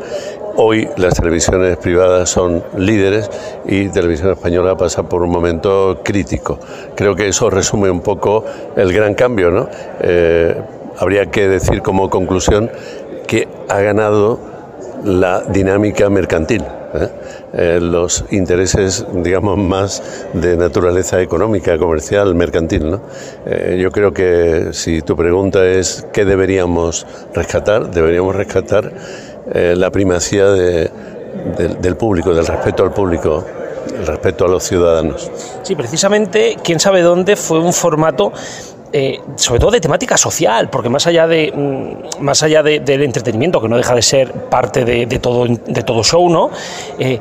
Hoy las televisiones privadas son líderes y Televisión Española pasa por un momento crítico. Creo que eso resume un poco el gran cambio. ¿no? Eh, habría que decir como conclusión que ha ganado la dinámica mercantil. ¿Eh? Eh, los intereses, digamos, más de naturaleza económica, comercial, mercantil. ¿no? Eh, yo creo que si tu pregunta es qué deberíamos rescatar, deberíamos rescatar la primacía de, del público, del respeto al público, el respeto a los ciudadanos. Sí, precisamente, quién sabe dónde fue un formato eh, sobre todo de temática social, porque más allá, de, mm, más allá de, del entretenimiento, que no deja de ser parte de, todo, de todo show, ¿no? Eh,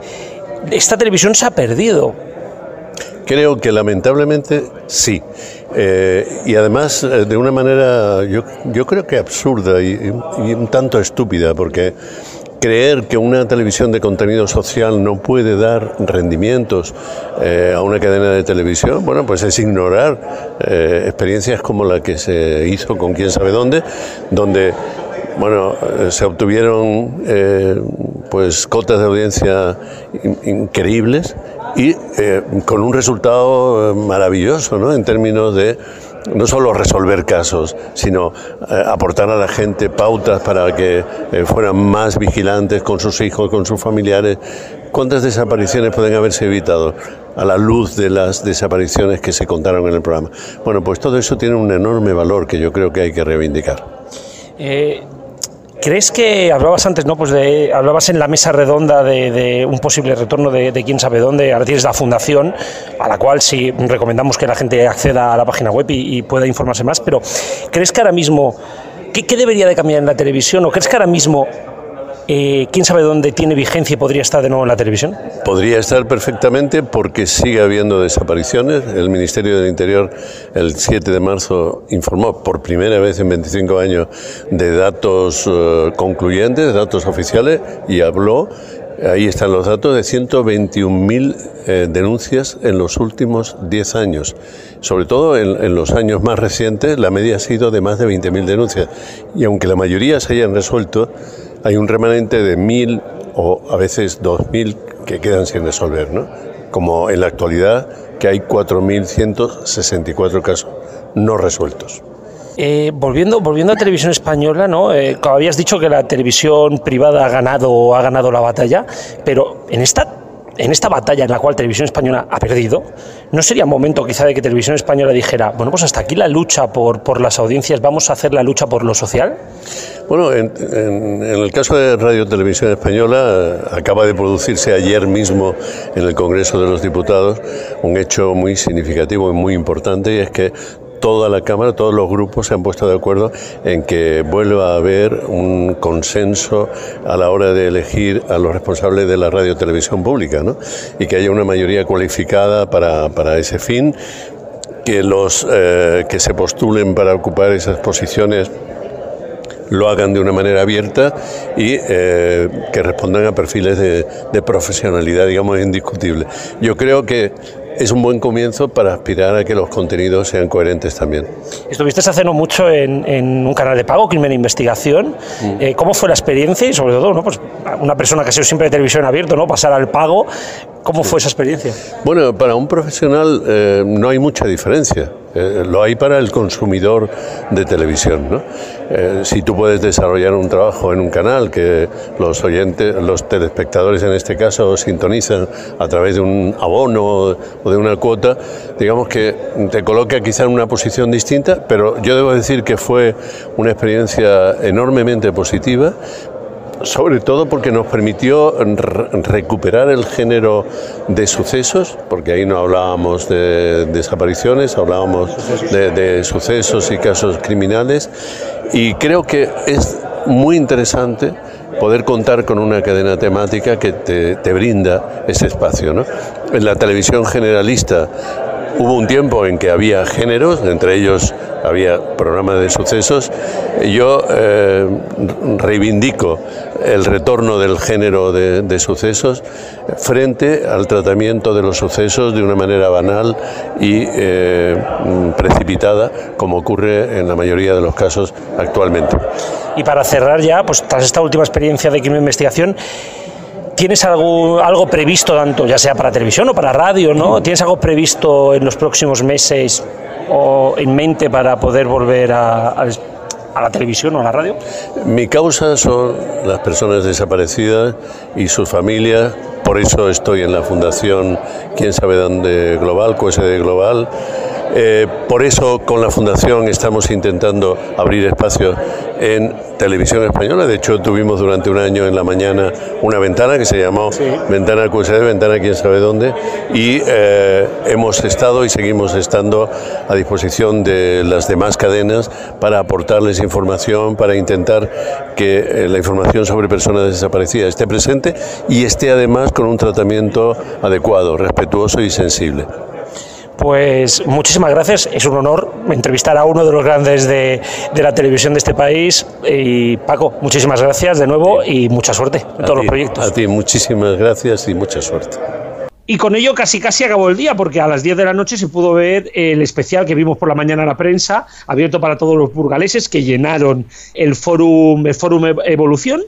esta televisión se ha perdido. Creo que lamentablemente sí. Eh, y además de una manera, yo, yo creo que absurda y, y un tanto estúpida, porque creer que una televisión de contenido social no puede dar rendimientos eh, a una cadena de televisión, bueno, pues es ignorar eh, experiencias como la que se hizo con quién sabe dónde, donde bueno, eh, se obtuvieron pues cotas de audiencia in increíbles y eh, con un resultado maravilloso, ¿no? En términos de no solo resolver casos, sino eh, aportar a la gente pautas para que eh, fueran más vigilantes con sus hijos, con sus familiares. ¿Cuántas desapariciones pueden haberse evitado a la luz de las desapariciones que se contaron en el programa? Bueno, pues todo eso tiene un enorme valor que yo creo que hay que reivindicar. Eh, ¿Crees que hablabas antes, no? Pues de, hablabas en la mesa redonda de, un posible retorno de, quién sabe dónde. Ahora tienes la fundación, a la cual sí recomendamos que la gente acceda a la página web y, pueda informarse más. Pero ¿crees que ahora mismo ¿qué, ¿qué, debería de cambiar en la televisión? ¿O crees que ahora mismo eh, ¿quién sabe dónde tiene vigencia y podría estar de nuevo en la televisión? Podría estar perfectamente porque sigue habiendo desapariciones. El Ministerio del Interior el 7 de marzo informó por primera vez en 25 años de datos eh, concluyentes, datos oficiales, y habló Ahí están los datos de 121.000 eh, denuncias en los últimos 10 años. Sobre todo en, en, los años más recientes, la media ha sido de más de 20.000 denuncias. Y aunque la mayoría se hayan resuelto, hay un remanente de mil o a veces dos mil que quedan sin resolver, ¿no? Como en la actualidad que hay 4.164 casos no resueltos. Eh, volviendo, volviendo a televisión española, ¿no? Eh, habías dicho que la televisión privada ha ganado, ha ganado la batalla, pero en esta en esta batalla en la cual Televisión Española ha perdido, ¿no sería momento quizá de que Televisión Española dijera, bueno, pues hasta aquí la lucha por, por las audiencias, vamos a hacer la lucha por lo social? Bueno, en, en, el caso de Radio Televisión Española, acaba de producirse ayer mismo en el Congreso de los Diputados un hecho muy significativo y muy importante, y es que toda la Cámara, todos los grupos se han puesto de acuerdo en que vuelva a haber un consenso a la hora de elegir a los responsables de la radio televisión pública, ¿no? Y que haya una mayoría cualificada para, para ese fin, que los eh, que se postulen para ocupar esas posiciones lo hagan de una manera abierta y eh, que respondan a perfiles de, de profesionalidad, digamos, indiscutible. Yo creo que es un buen comienzo para aspirar a que los contenidos sean coherentes también. Estuviste hace no mucho en, un canal de pago, Crimen e Investigación. Mm. Eh, ¿Cómo fue la experiencia? Y sobre todo, ¿no? pues una persona que ha sido siempre de televisión abierto, ¿no? pasar al pago. ¿Cómo fue esa experiencia? Bueno, para un profesional eh, no hay mucha diferencia. Eh, lo hay para el consumidor de televisión. ¿no? Eh, si tú puedes desarrollar un trabajo en un canal que los oyentes, los telespectadores en este caso sintonizan a través de un abono o de una cuota, digamos que te coloca quizá en una posición distinta, pero yo debo decir que fue una experiencia enormemente positiva sobre todo porque nos permitió recuperar el género de sucesos, porque ahí no hablábamos de desapariciones, hablábamos de, sucesos y casos criminales, y creo que es muy interesante poder contar con una cadena temática que te, te brinda ese espacio. ¿no? En la televisión generalista Hubo un tiempo en que había géneros, entre ellos había programas de sucesos. Yo eh, reivindico el retorno del género de, sucesos frente al tratamiento de los sucesos de una manera banal y eh, precipitada, como ocurre en la mayoría de los casos actualmente. Y para cerrar ya, pues tras esta última experiencia de crimen investigación, ¿Tienes algo, algo previsto, tanto ya sea para televisión o para radio, ¿no? ¿Tienes algo previsto en los próximos meses o en mente para poder volver a, a la televisión o a la radio? Mi causa son las personas desaparecidas y sus familias. Por eso estoy en la Fundación Quién sabe dónde Global, QSD Global eh, por eso con la Fundación estamos intentando abrir espacios en televisión española. De hecho, tuvimos durante un año en la mañana una ventana que se llamó Ventana QSD, Ventana quién sabe dónde, y eh, hemos estado y seguimos estando a disposición de las demás cadenas para aportarles información, para intentar que eh, la información sobre personas desaparecidas esté presente y esté además con un tratamiento adecuado, respetuoso y sensible. Pues muchísimas gracias. Es un honor entrevistar a uno de los grandes de, la televisión de este país. Y Paco, muchísimas gracias de nuevo y mucha suerte en todos los proyectos. A ti, muchísimas gracias y mucha suerte. Y con ello casi casi acabó el día, porque a las 10 de la noche se pudo ver el especial que vimos por la mañana en la prensa, abierto para todos los burgaleses que llenaron el Fórum, el fórum Evolución.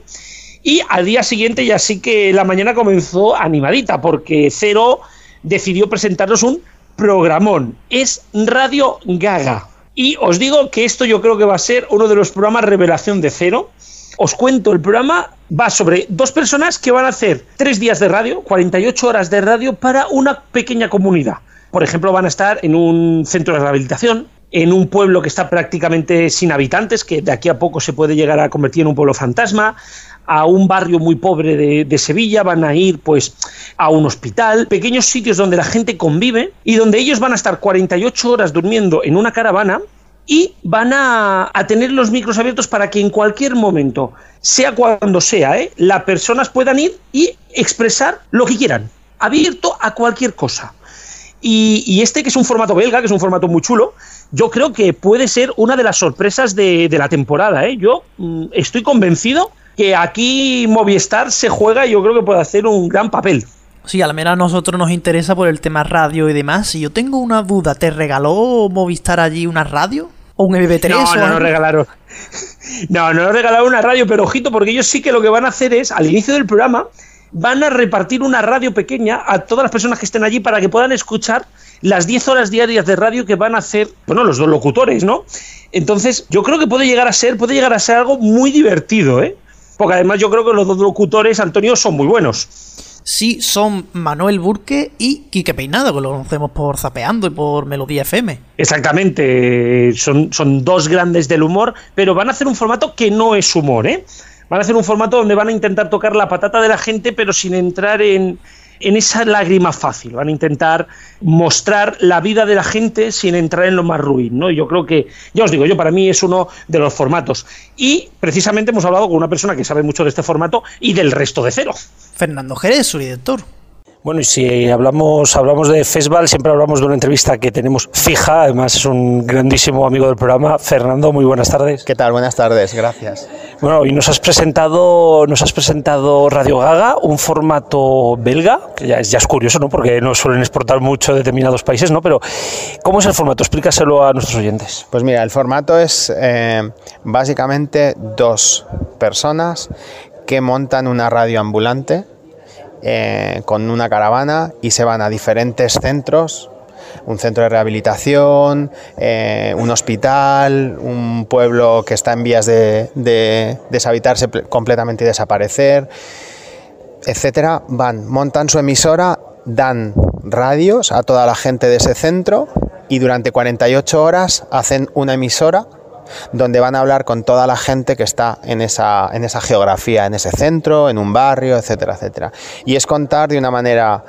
Y al día siguiente ya sí que la mañana comenzó animadita, porque Cero decidió presentarnos un programón. Es Radio Gaga. Y os digo que esto yo creo que va a ser uno de los programas revelación de cero. Os cuento, el programa va sobre dos personas que van a hacer tres días de radio, 48 horas de radio para una pequeña comunidad. Por ejemplo, van a estar en un centro de rehabilitación, en un pueblo que está prácticamente sin habitantes, que de aquí a poco se puede llegar a convertir en un pueblo fantasma, a un barrio muy pobre de, Sevilla, van a ir pues a un hospital, pequeños sitios donde la gente convive y donde ellos van a estar 48 horas durmiendo en una caravana y van a, a tener los micros abiertos para que en cualquier momento, sea cuando sea, ¿eh? las personas puedan ir y expresar lo que quieran, abierto a cualquier cosa. Y, este, que es un formato belga, que es un formato muy chulo, yo creo que puede ser una de las sorpresas de, de la temporada. ¿eh? Yo mm, estoy convencido que aquí Movistar se juega y yo creo que puede hacer un gran papel. Sí, al menos a nosotros nos interesa por el tema radio y demás. Y yo tengo una duda, ¿te regaló Movistar allí una radio? ¿O un MP3? No, o no, no regalaron. [LAUGHS] No, no regalaron una radio, pero ojito, porque ellos sí que lo que van a hacer es, al inicio del programa, van a repartir una radio pequeña a todas las personas que estén allí para que puedan escuchar las 10 horas diarias de radio que van a hacer, bueno, los dos locutores, ¿no? Entonces, yo creo que puede llegar a ser, puede llegar a ser algo muy divertido, ¿eh? Porque además yo creo que los dos locutores, Antonio, son muy buenos. Sí, son Manuel Burque y Quique Peinado, que lo conocemos por Zapeando y por Melodía FM. Exactamente, son, son dos grandes del humor, pero van a hacer un formato que no es humor, ¿eh? Van a hacer un formato donde van a intentar tocar la patata de la gente, pero sin entrar en, en esa lágrima fácil. Van a intentar mostrar la vida de la gente sin entrar en lo más ruin, ¿no? Yo creo que, ya os digo, yo para mí es uno de los formatos. Y precisamente hemos hablado con una persona que sabe mucho de este formato y del resto de cero. Fernando Jerez, su director. Bueno, y si hablamos, hablamos de festival, siempre hablamos de una entrevista que tenemos fija, además es un grandísimo amigo del programa. Fernando, muy buenas tardes. ¿Qué tal? Buenas tardes, gracias. Bueno, y nos has presentado, nos has presentado Radio Gaga, un formato belga, que ya es, ya es curioso, ¿no? Porque no suelen exportar mucho de determinados países, ¿no? Pero, ¿cómo es el formato? Explícaselo a nuestros oyentes. Pues mira, el formato es eh, básicamente dos personas que montan una radio ambulante eh, con una caravana y se van a diferentes centros, un centro de rehabilitación, eh, un hospital, un pueblo que está en vías de, de deshabitarse completamente y desaparecer, etcétera. Van, montan su emisora, dan radios a toda la gente de ese centro y durante 48 horas hacen una emisora donde van a hablar con toda la gente que está en esa, en esa geografía, en ese centro, en un barrio, etcétera, etcétera. Y es contar de una manera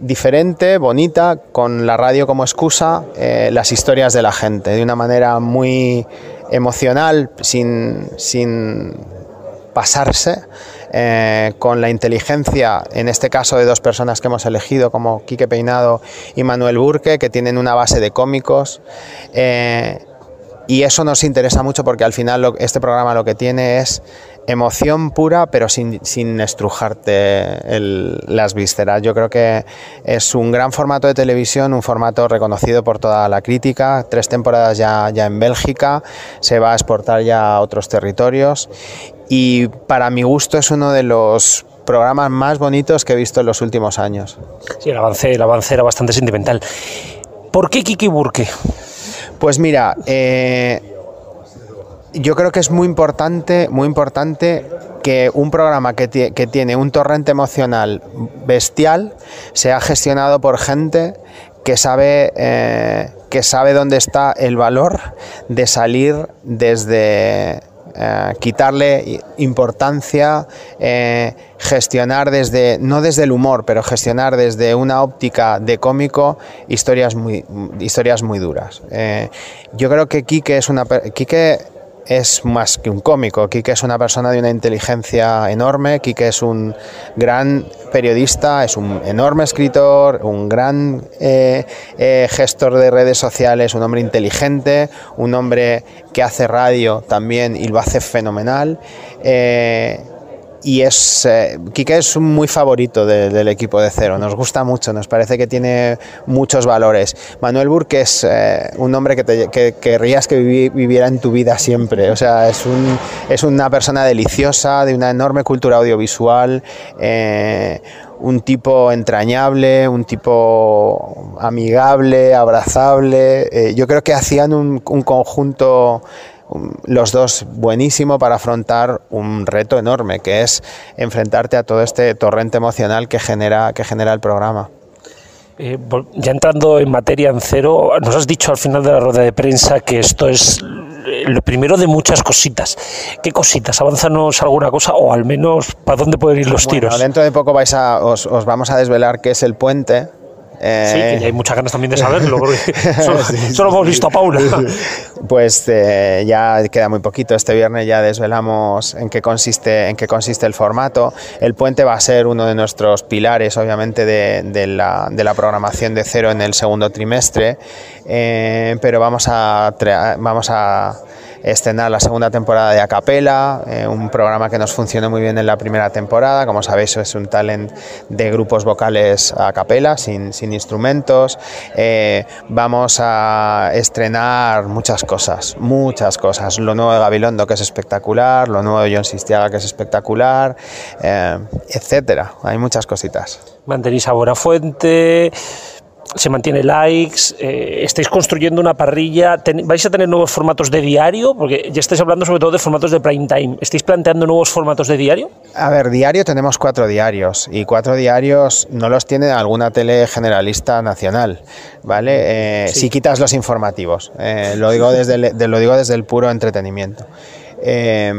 diferente, bonita, con la radio como excusa, eh, las historias de la gente, de una manera muy emocional, sin, sin pasarse, eh, con la inteligencia, en este caso de dos personas que hemos elegido, como Quique Peinado y Manuel Burque, que tienen una base de cómicos. Eh, y eso nos interesa mucho porque al final este programa lo que tiene es emoción pura, pero sin, sin estrujarte las vísceras. Yo creo que es un gran formato de televisión, un formato reconocido por toda la crítica, tres temporadas ya, ya en Bélgica, se va a exportar ya a otros territorios y para mi gusto es uno de los programas más bonitos que he visto en los últimos años. Sí, el avance, el avance era bastante sentimental. ¿Por qué Kiki Burke? Pues mira, eh, yo creo que es muy importante, muy importante que un programa que, tiene un torrente emocional bestial sea gestionado por gente que sabe, eh, que sabe dónde está el valor de salir desde eh, quitarle importancia, eh, gestionar desde, no desde el humor, pero gestionar desde una óptica de cómico historias muy, historias muy duras. Eh, yo creo que Quique es una... Quique es más que un cómico. Quique es una persona de una inteligencia enorme. Quique es un gran periodista, es un enorme escritor, un gran eh, eh, gestor de redes sociales, un hombre inteligente, un hombre que hace radio también y lo hace fenomenal. Eh, y es eh, Quique es muy favorito de, del equipo de cero, nos gusta mucho, nos parece que tiene muchos valores. Manuel Burke es eh, un hombre que, te, que querrías que vivi, viviera en tu vida siempre, o sea, es, un, es una persona deliciosa, de una enorme cultura audiovisual, eh, un tipo entrañable, un tipo amigable, abrazable. Eh, yo creo que hacían un, un conjunto los dos buenísimo para afrontar un reto enorme, que es enfrentarte a todo este torrente emocional que genera, que genera el programa. Eh, ya entrando en materia en cero, nos has dicho al final de la rueda de prensa que esto es eh, lo primero de muchas cositas. ¿Qué cositas? Avánzanos alguna cosa o al menos para dónde pueden ir los Bueno, tiros. dentro de poco vais a, os, os vamos a desvelar qué es el puente. Sí, que Eh, ya hay muchas ganas también de saberlo, porque [LAUGHS] solo, solo hemos visto a Paula. [LAUGHS] Pues eh, ya queda muy poquito. Este viernes ya desvelamos en qué consiste, en qué consiste el formato. El puente va a ser uno de nuestros pilares, obviamente, de, de la, de la programación de cero en el segundo trimestre. Eh, pero vamos a, vamos a estrenar la segunda temporada de Acapela, eh, un programa que nos funcionó muy bien en la primera temporada. Como sabéis, es un talent de grupos vocales a capela, sin, sin instrumentos. Eh, vamos a estrenar muchas cosas, muchas cosas. Lo nuevo de Gabilondo, que es espectacular, lo nuevo de John Sistiaga, que es espectacular, eh, etcétera. Hay muchas cositas. Mantenéis a buena fuente, se mantiene likes, eh, estáis construyendo una parrilla, ten- vais a tener nuevos formatos de diario, porque ya estáis hablando sobre todo de formatos de prime time. ¿Estáis planteando nuevos formatos de diario? A ver, diario tenemos cuatro diarios y cuatro diarios no los tiene alguna tele generalista nacional, ¿vale? Eh, Si quitas los informativos, eh, lo, digo desde el, de- lo digo desde el puro entretenimiento. Eh,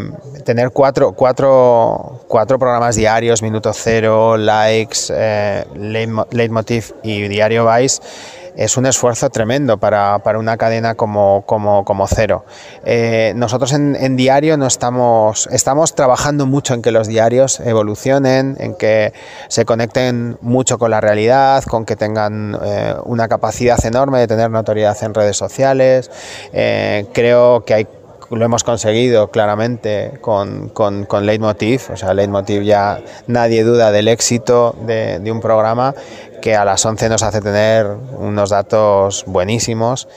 tener cuatro, cuatro, cuatro programas diarios, Minuto Cero, Likes, eh, Leitmo- Leitmotiv y Diario Vice es un esfuerzo tremendo para, para una cadena como, como, como cero. Eh, nosotros en, en diario no estamos, estamos trabajando mucho en que los diarios evolucionen, en que se conecten mucho con la realidad, con que tengan eh, una capacidad enorme de tener notoriedad en redes sociales. Eh, creo que hay lo hemos conseguido claramente con, con, con Leitmotiv, o sea, Leitmotiv ya nadie duda del éxito de, de un programa que a las 11 nos hace tener unos datos buenísimos.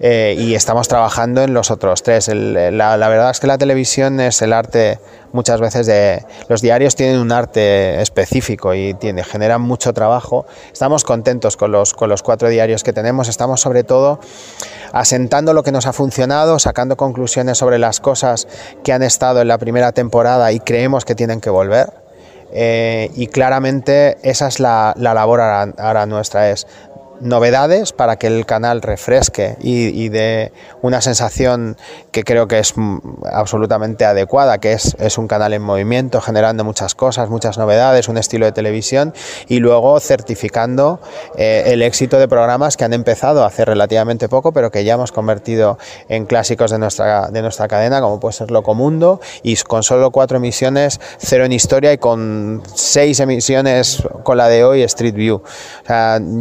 Eh, y estamos trabajando en los otros tres. La, verdad es que la televisión es el arte muchas veces de... Los diarios tienen un arte específico y tiene, generan mucho trabajo. Estamos contentos con los, con los cuatro diarios que tenemos. Estamos sobre todo asentando lo que nos ha funcionado, sacando conclusiones sobre las cosas que han estado en la primera temporada y creemos que tienen que volver. Eh, y claramente esa es la, la labor ahora, ahora nuestra, es novedades para que el canal refresque y, y dé una sensación que creo que es absolutamente adecuada, que es, es un canal en movimiento, generando muchas cosas, muchas novedades, un estilo de televisión y luego certificando eh, el éxito de programas que han empezado hace relativamente poco, pero que ya hemos convertido en clásicos de nuestra, de nuestra cadena, como puede ser Locomundo, y con solo cuatro emisiones, cero en historia y con seis emisiones con la de hoy, Street View.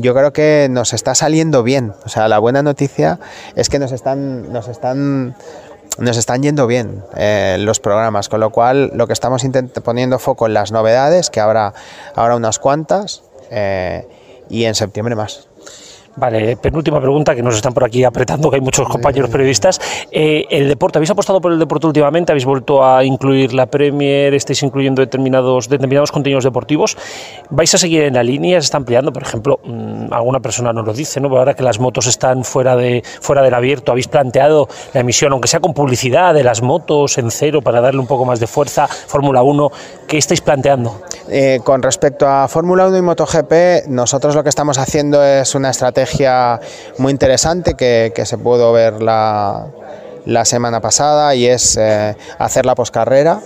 Yo creo que nos está saliendo bien. O sea, la buena noticia es que nos están, nos están nos están yendo bien eh, los programas, con lo cual lo que estamos poniendo foco en las novedades, que habrá ahora unas cuantas, eh, y en septiembre más. Vale, penúltima pregunta, que nos están por aquí apretando, que hay muchos compañeros periodistas. Eh, el deporte, ¿habéis apostado por el deporte últimamente? ¿Habéis vuelto a incluir la Premier? ¿Estáis incluyendo determinados, determinados contenidos deportivos? ¿Vais a seguir en la línea? ¿Se está ampliando? Por ejemplo, mm, alguna persona nos lo dice, ¿no? Ahora que las motos están fuera, de, fuera del abierto, ¿habéis planteado la emisión, aunque sea con publicidad, de las motos en cero para darle un poco más de fuerza? Fórmula 1, ¿qué estáis planteando? Eh, con respecto a Fórmula 1 y MotoGP, nosotros lo que estamos haciendo es una estrategia muy interesante que, que se pudo ver la, la semana pasada y es eh, hacer la poscarrera.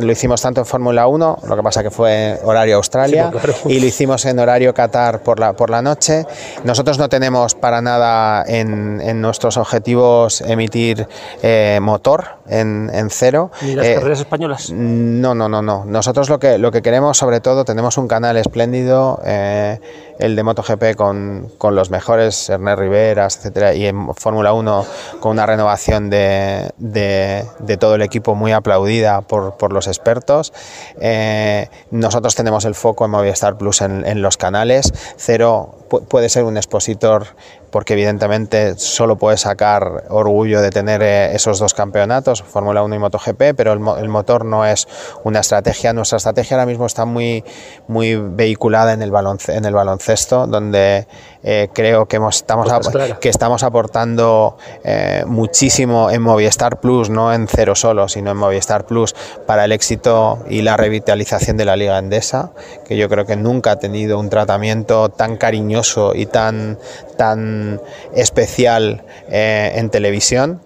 Lo hicimos tanto en Fórmula 1, lo que pasa que fue horario Australia, Sí, claro. y lo hicimos en horario Qatar por la, por la noche. Nosotros no tenemos para nada en, en nuestros objetivos emitir eh, motor en, en cero. ¿Ni las Eh, carreras españolas? no, no, no, no. Nosotros lo que, lo que queremos, sobre todo, tenemos un canal espléndido, eh, el de MotoGP con, con los mejores, Ernest Riveras, etcétera, y en Fórmula 1 con una renovación de, de- de todo el equipo muy aplaudida por, por los expertos. Eh, nosotros tenemos el foco en Movistar Plus en los canales. Cero puede ser un expositor porque evidentemente solo puede sacar orgullo de tener eh, esos dos campeonatos, Fórmula 1 y MotoGP, pero el, el, motor no es una estrategia. Nuestra estrategia ahora mismo está muy, muy vehiculada en el, baloncesto, en el baloncesto, donde eh, creo que, hemos, estamos, Pues claro. que estamos aportando eh, muchísimo en Movistar Plus, no en cero solo, sino en Movistar Plus, para el éxito y la revitalización de la Liga Endesa, que yo creo que nunca ha tenido un tratamiento tan cariñoso y tan, tan especial eh, en televisión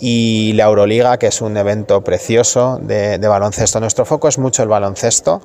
y la Euroliga, que es un evento precioso de, de baloncesto. Nuestro foco es mucho el baloncesto.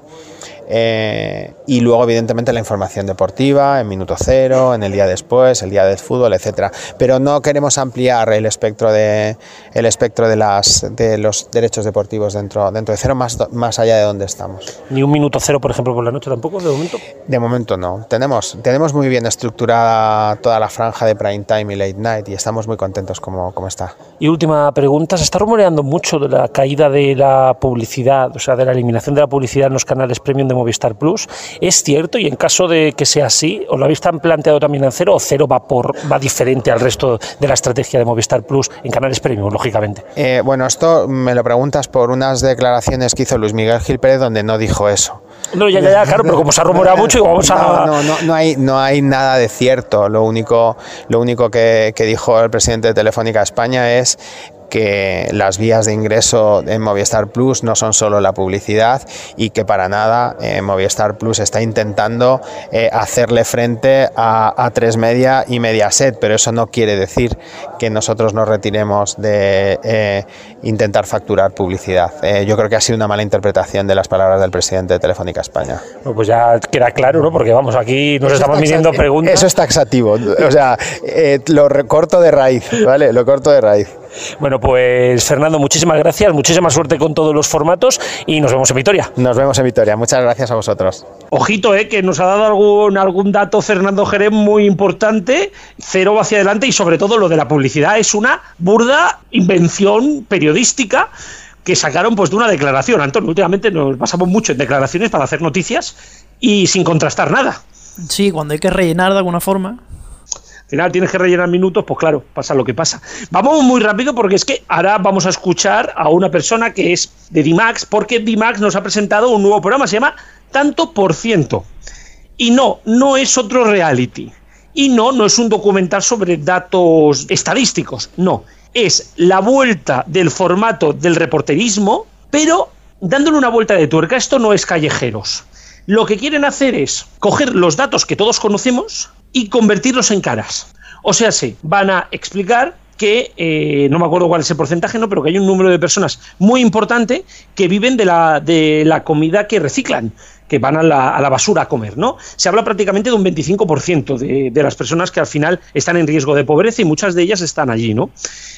Eh, y luego, evidentemente, la información deportiva en minuto cero, en el día después, el día del fútbol, etcétera. Pero no queremos ampliar el espectro de, el espectro de, las, de los derechos deportivos dentro, dentro de cero, más, más allá de donde estamos. Ni un minuto cero, por ejemplo, por la noche tampoco, de momento. De momento no. Tenemos, tenemos muy bien estructurada toda la franja de prime time y late night y estamos muy contentos como, como está. Y última pregunta, se está rumoreando mucho de la caída de la publicidad, o sea, de la eliminación de la publicidad en los canales premium de Movistar Plus. ¿Es cierto? Y en caso de que sea así, ¿os lo habéis tan planteado también en cero o cero va, por, va diferente al resto de la estrategia de Movistar Plus en canales premium, lógicamente? Eh, bueno, esto me lo preguntas por unas declaraciones que hizo Luis Miguel Gil Pérez donde no dijo eso. No, ya, ya, ya, claro, pero como se ha mucho, y vamos a. No, no, no, no, hay, no hay nada de cierto. Lo único, lo único que, que dijo el presidente de Telefónica España es que las vías de ingreso en Movistar Plus no son solo la publicidad y que para nada eh, Movistar Plus está intentando eh, hacerle frente a, a tres media y Mediaset, pero eso no quiere decir que nosotros nos retiremos de eh, intentar facturar publicidad. Eh, yo creo que ha sido una mala interpretación de las palabras del presidente de Telefónica España. Bueno, pues ya queda claro, ¿no? Porque vamos, aquí nos Eso estamos taxa- preguntas. Eso es taxativo. O sea, eh, lo recorto de raíz, ¿vale? Lo corto de raíz. Bueno, pues Fernando, muchísimas gracias, muchísima suerte con todos los formatos y nos vemos en Vitoria. Nos vemos en Vitoria. Muchas gracias a vosotros. Ojito, eh, que nos ha dado algún, algún dato Fernando Jerez muy importante, cero hacia adelante y sobre todo lo de la publicidad es una burda invención periodística que sacaron pues de una declaración. Antonio, últimamente nos basamos mucho en declaraciones para hacer noticias y sin contrastar nada. Sí, cuando hay que rellenar de alguna forma. Tienes que rellenar minutos, pues claro, pasa lo que pasa. Vamos muy rápido porque es que ahora vamos a escuchar a una persona que es de Dimax, porque Dimax nos ha presentado un nuevo programa, se llama Tanto por ciento. Y no, no es otro reality. Y no, no es un documental sobre datos estadísticos, no. Es la vuelta del formato del reporterismo, pero dándole una vuelta de tuerca. Esto no es callejeros. Lo que quieren hacer es coger los datos que todos conocemos y convertirlos en caras. O sea, sí, van a explicar que, eh, no me acuerdo cuál es el porcentaje, no, pero que hay un número de personas muy importante que viven de la, de la comida que reciclan, que van a la, a la basura a comer, ¿no? Se habla prácticamente de un 25% de, de las personas que al final están en riesgo de pobreza y muchas de ellas están allí, ¿no?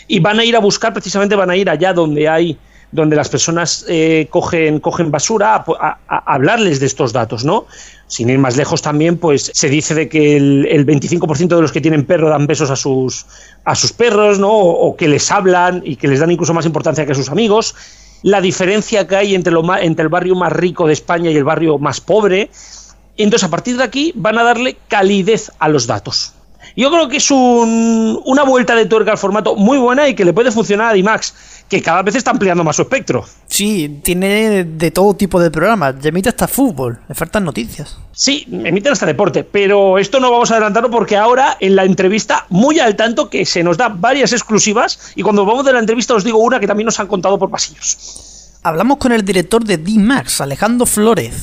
Y van a ir a buscar, precisamente van a ir allá donde hay donde las personas eh, cogen, cogen basura, a, hablarles de estos datos, ¿no? Sin ir más lejos también, pues se dice de que el, el 25% de los que tienen perro dan besos a sus, a sus perros, ¿no? O, o que les hablan y que les dan incluso más importancia que a sus amigos. La diferencia que hay entre, lo entre el barrio más rico de España y el barrio más pobre. Entonces, a partir de aquí, van a darle calidez a los datos. Yo creo que es un- una vuelta de tuerca al formato muy buena y que le puede funcionar a Dimax, que cada vez está ampliando más su espectro. Sí, tiene de todo tipo de programas. Ya emite hasta fútbol. Le faltan noticias. Sí, emiten hasta deporte, pero esto no vamos a adelantarlo porque ahora en la entrevista, muy al tanto, que se nos da varias exclusivas y cuando vamos de la entrevista os digo una que también nos han contado por pasillos. Hablamos con el director de D-Max, Alejandro Flores.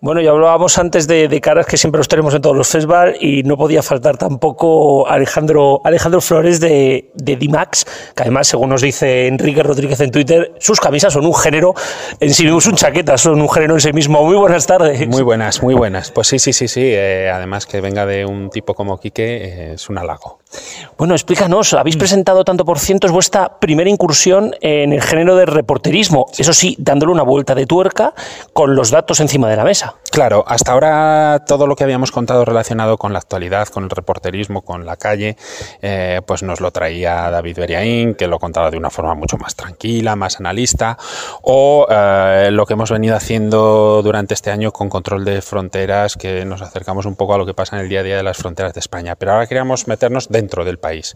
Bueno, ya hablábamos antes de, caras que siempre los tenemos en todos los festivals y no podía faltar tampoco Alejandro, Alejandro Flores de, de Dimax, que además, según nos dice Enrique Rodríguez en Twitter, sus camisas son un género en sí mismo, son chaquetas, son un género en sí mismo. Muy buenas tardes. Muy buenas, muy buenas. Pues sí, sí, sí, sí. eh, además que venga de un tipo como Quique eh, es un halago. Bueno, explícanos, habéis presentado tanto por ciento, es vuestra primera incursión en el género de reporterismo, eso sí, dándole una vuelta de tuerca con los datos encima de la mesa. Claro, hasta ahora todo lo que habíamos contado relacionado con la actualidad, con el reporterismo, con la calle, eh, pues nos lo traía David Beriaín, que lo contaba de una forma mucho más tranquila, más analista, o eh, lo que hemos venido haciendo durante este año con control de fronteras, que nos acercamos un poco a lo que pasa en el día a día de las fronteras de España. Pero ahora queríamos meternos dentro del país.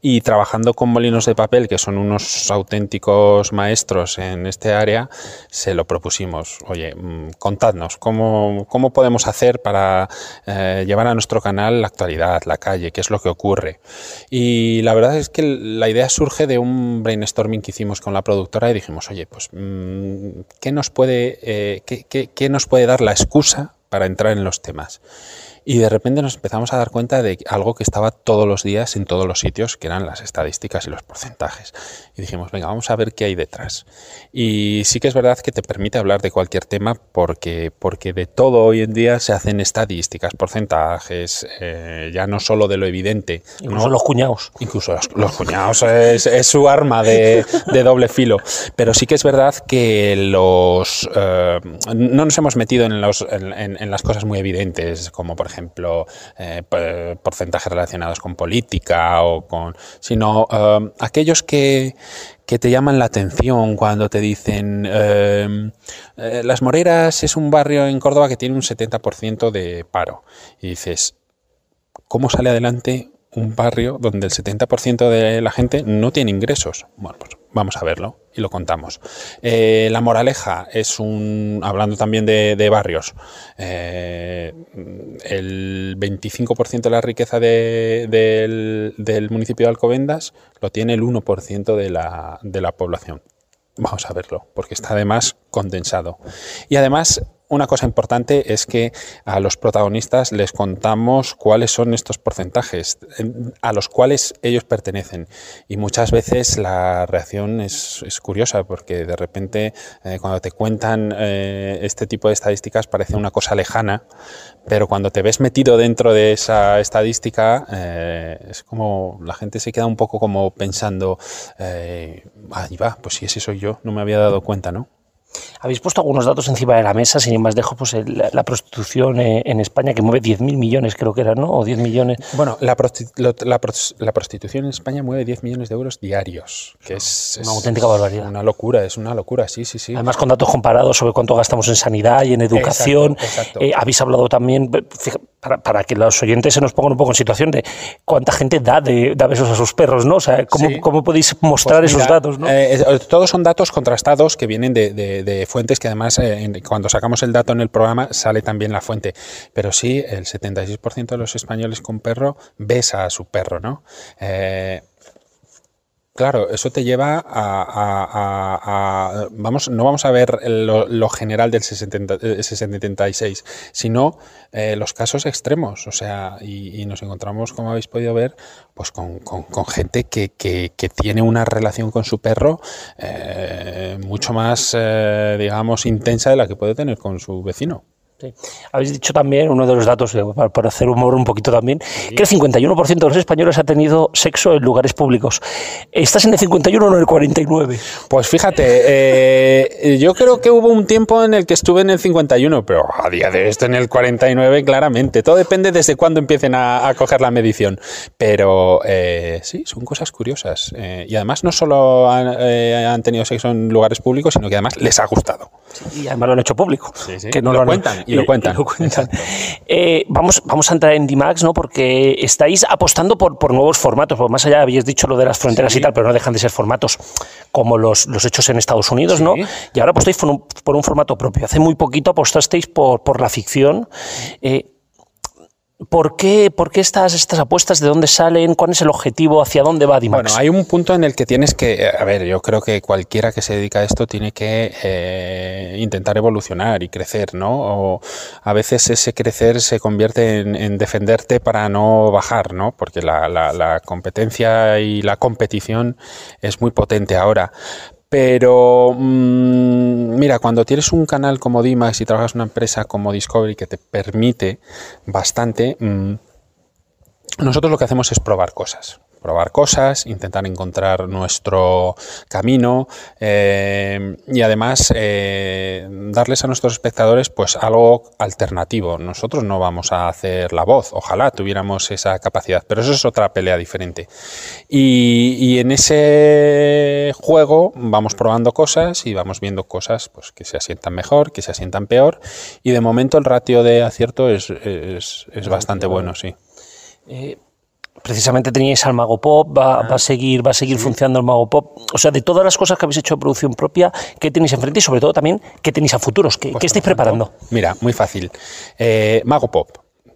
Y trabajando con molinos de papel, que son unos auténticos maestros en este área, se lo propusimos. Oye, mm, contadnos cómo cómo, podemos hacer para eh, llevar a nuestro canal la actualidad, la calle, qué es lo que ocurre. Y la verdad es que la idea surge de un brainstorming que hicimos con la productora y dijimos, oye, pues, mm, ¿qué nos puede, eh, qué nos puede dar la excusa para entrar en los temas? Y de repente nos empezamos a dar cuenta de algo que estaba todos los días en todos los sitios, que eran las estadísticas y los porcentajes. Y dijimos, venga, vamos a ver qué hay detrás. Y sí que es verdad que te permite hablar de cualquier tema porque, porque de todo hoy en día se hacen estadísticas, porcentajes, eh, ya no solo de lo evidente. Incluso los cuñados. Incluso los, cuñados es, su arma de, doble filo. Pero sí que es verdad que los eh, no nos hemos metido en, los, en las cosas muy evidentes, como por ejemplo, eh, porcentajes relacionados con política o con, sino eh, aquellos que, que te llaman la atención cuando te dicen eh, Las Moreras es un barrio en Córdoba que tiene un 70% de paro. Y dices, ¿cómo sale adelante un barrio donde el 70% de la gente no tiene ingresos? Bueno, pues vamos a verlo y lo contamos. Eh, la moraleja es un, hablando también de, barrios, eh, el 25% de la riqueza del, municipio de Alcobendas lo tiene el 1% de de la población. Vamos a verlo, porque está además condensado. Y además una cosa importante es que a los protagonistas les contamos cuáles son estos porcentajes a los cuales ellos pertenecen. Y muchas veces la reacción es, curiosa porque de repente eh, cuando te cuentan eh, este tipo de estadísticas parece una cosa lejana, pero cuando te ves metido dentro de esa estadística eh, es como la gente se queda un poco como pensando, ahí va, pues si ese soy yo, no me había dado cuenta, ¿no? Habéis puesto algunos datos encima de la mesa, sin más dejo pues la, prostitución eh, en España, que mueve 10.000 millones, creo que era, ¿no? O 10 millones. Bueno, la, prostitución en España mueve 10 millones de euros diarios, que es, una auténtica barbaridad. Una locura, es una locura, sí, sí, sí. Además, con datos comparados sobre cuánto gastamos en sanidad y en educación. Eh, habéis hablado también, para, que los oyentes se nos pongan un poco en situación de cuánta gente da, de, da besos a sus perros, ¿no? O sea, ¿cómo, podéis mostrar pues esos datos? ¿no? Eh, todos son datos contrastados que vienen de, fuentes que además eh, cuando sacamos el dato en el programa sale también la fuente. Pero sí, el 76% de los españoles con perro besa a su perro, ¿no? Eh, Claro, eso te lleva a, vamos, no vamos a ver lo, general del 76, sino eh, los casos extremos, o sea, y, nos encontramos, como habéis podido ver, pues con, gente que, tiene una relación con su perro eh, mucho más, eh, digamos, intensa de la que puede tener con su vecino. Habéis dicho también, uno de los datos, eh, para, hacer humor un poquito también, que el 51% de los españoles ha tenido sexo en lugares públicos. ¿Estás en el 51 o en el 49? Pues fíjate, eh, yo creo que hubo un tiempo en el que estuve en el 51, pero a día de esto en el 49 claramente. Todo depende desde cuándo empiecen a, coger la medición. Pero eh, sí, son cosas curiosas. y además no solo han, tenido sexo en lugares públicos, sino que además les ha gustado. y además lo han hecho público. que no lo, cuentan y [LAUGHS] lo cuentan. Eh, vamos, vamos a entrar en DMAX, ¿no? Porque estáis apostando por, por nuevos formatos. Porque más allá habéis dicho lo de las fronteras y tal, pero no dejan de ser formatos como los, los hechos en Estados Unidos, ¿no? Y ahora apostáis por un, por un, formato propio. Hace muy poquito apostasteis por, por la ficción. Eh, ¿Por qué, por qué estas, estas apuestas? ¿De dónde salen? ¿Cuál es el objetivo? ¿Hacia dónde va Dimax? Bueno, hay un punto en el que tienes que, a ver, yo creo que cualquiera que se dedica a esto tiene que eh, intentar evolucionar y crecer, ¿no? O a veces ese crecer se convierte en, defenderte para no bajar, ¿no? Porque la, la competencia y la competición es muy potente ahora. Pero mm, mira, cuando tienes un canal como Dimax y trabajas en una empresa como Discovery que te permite bastante, mm, nosotros lo que hacemos es probar cosas probar cosas, intentar encontrar nuestro camino eh, y además eh, darles a nuestros espectadores pues algo alternativo. Nosotros no vamos a hacer la voz, ojalá tuviéramos esa capacidad, pero eso es otra pelea diferente. Y, y en ese juego vamos probando cosas y vamos viendo cosas pues, que se asientan mejor, que se asientan peor y de momento el ratio de acierto es, es, es bastante bueno, sí. Eh, precisamente teníais al Mago Pop, va, va a seguir, va a seguir funcionando el Mago Pop. O sea, de todas las cosas que habéis hecho de producción propia, ¿qué tenéis enfrente y sobre todo también qué tenéis a futuros? ¿Qué, Pues, qué estáis ejemplo, preparando? Mira, muy fácil. Eh, Mago Pop.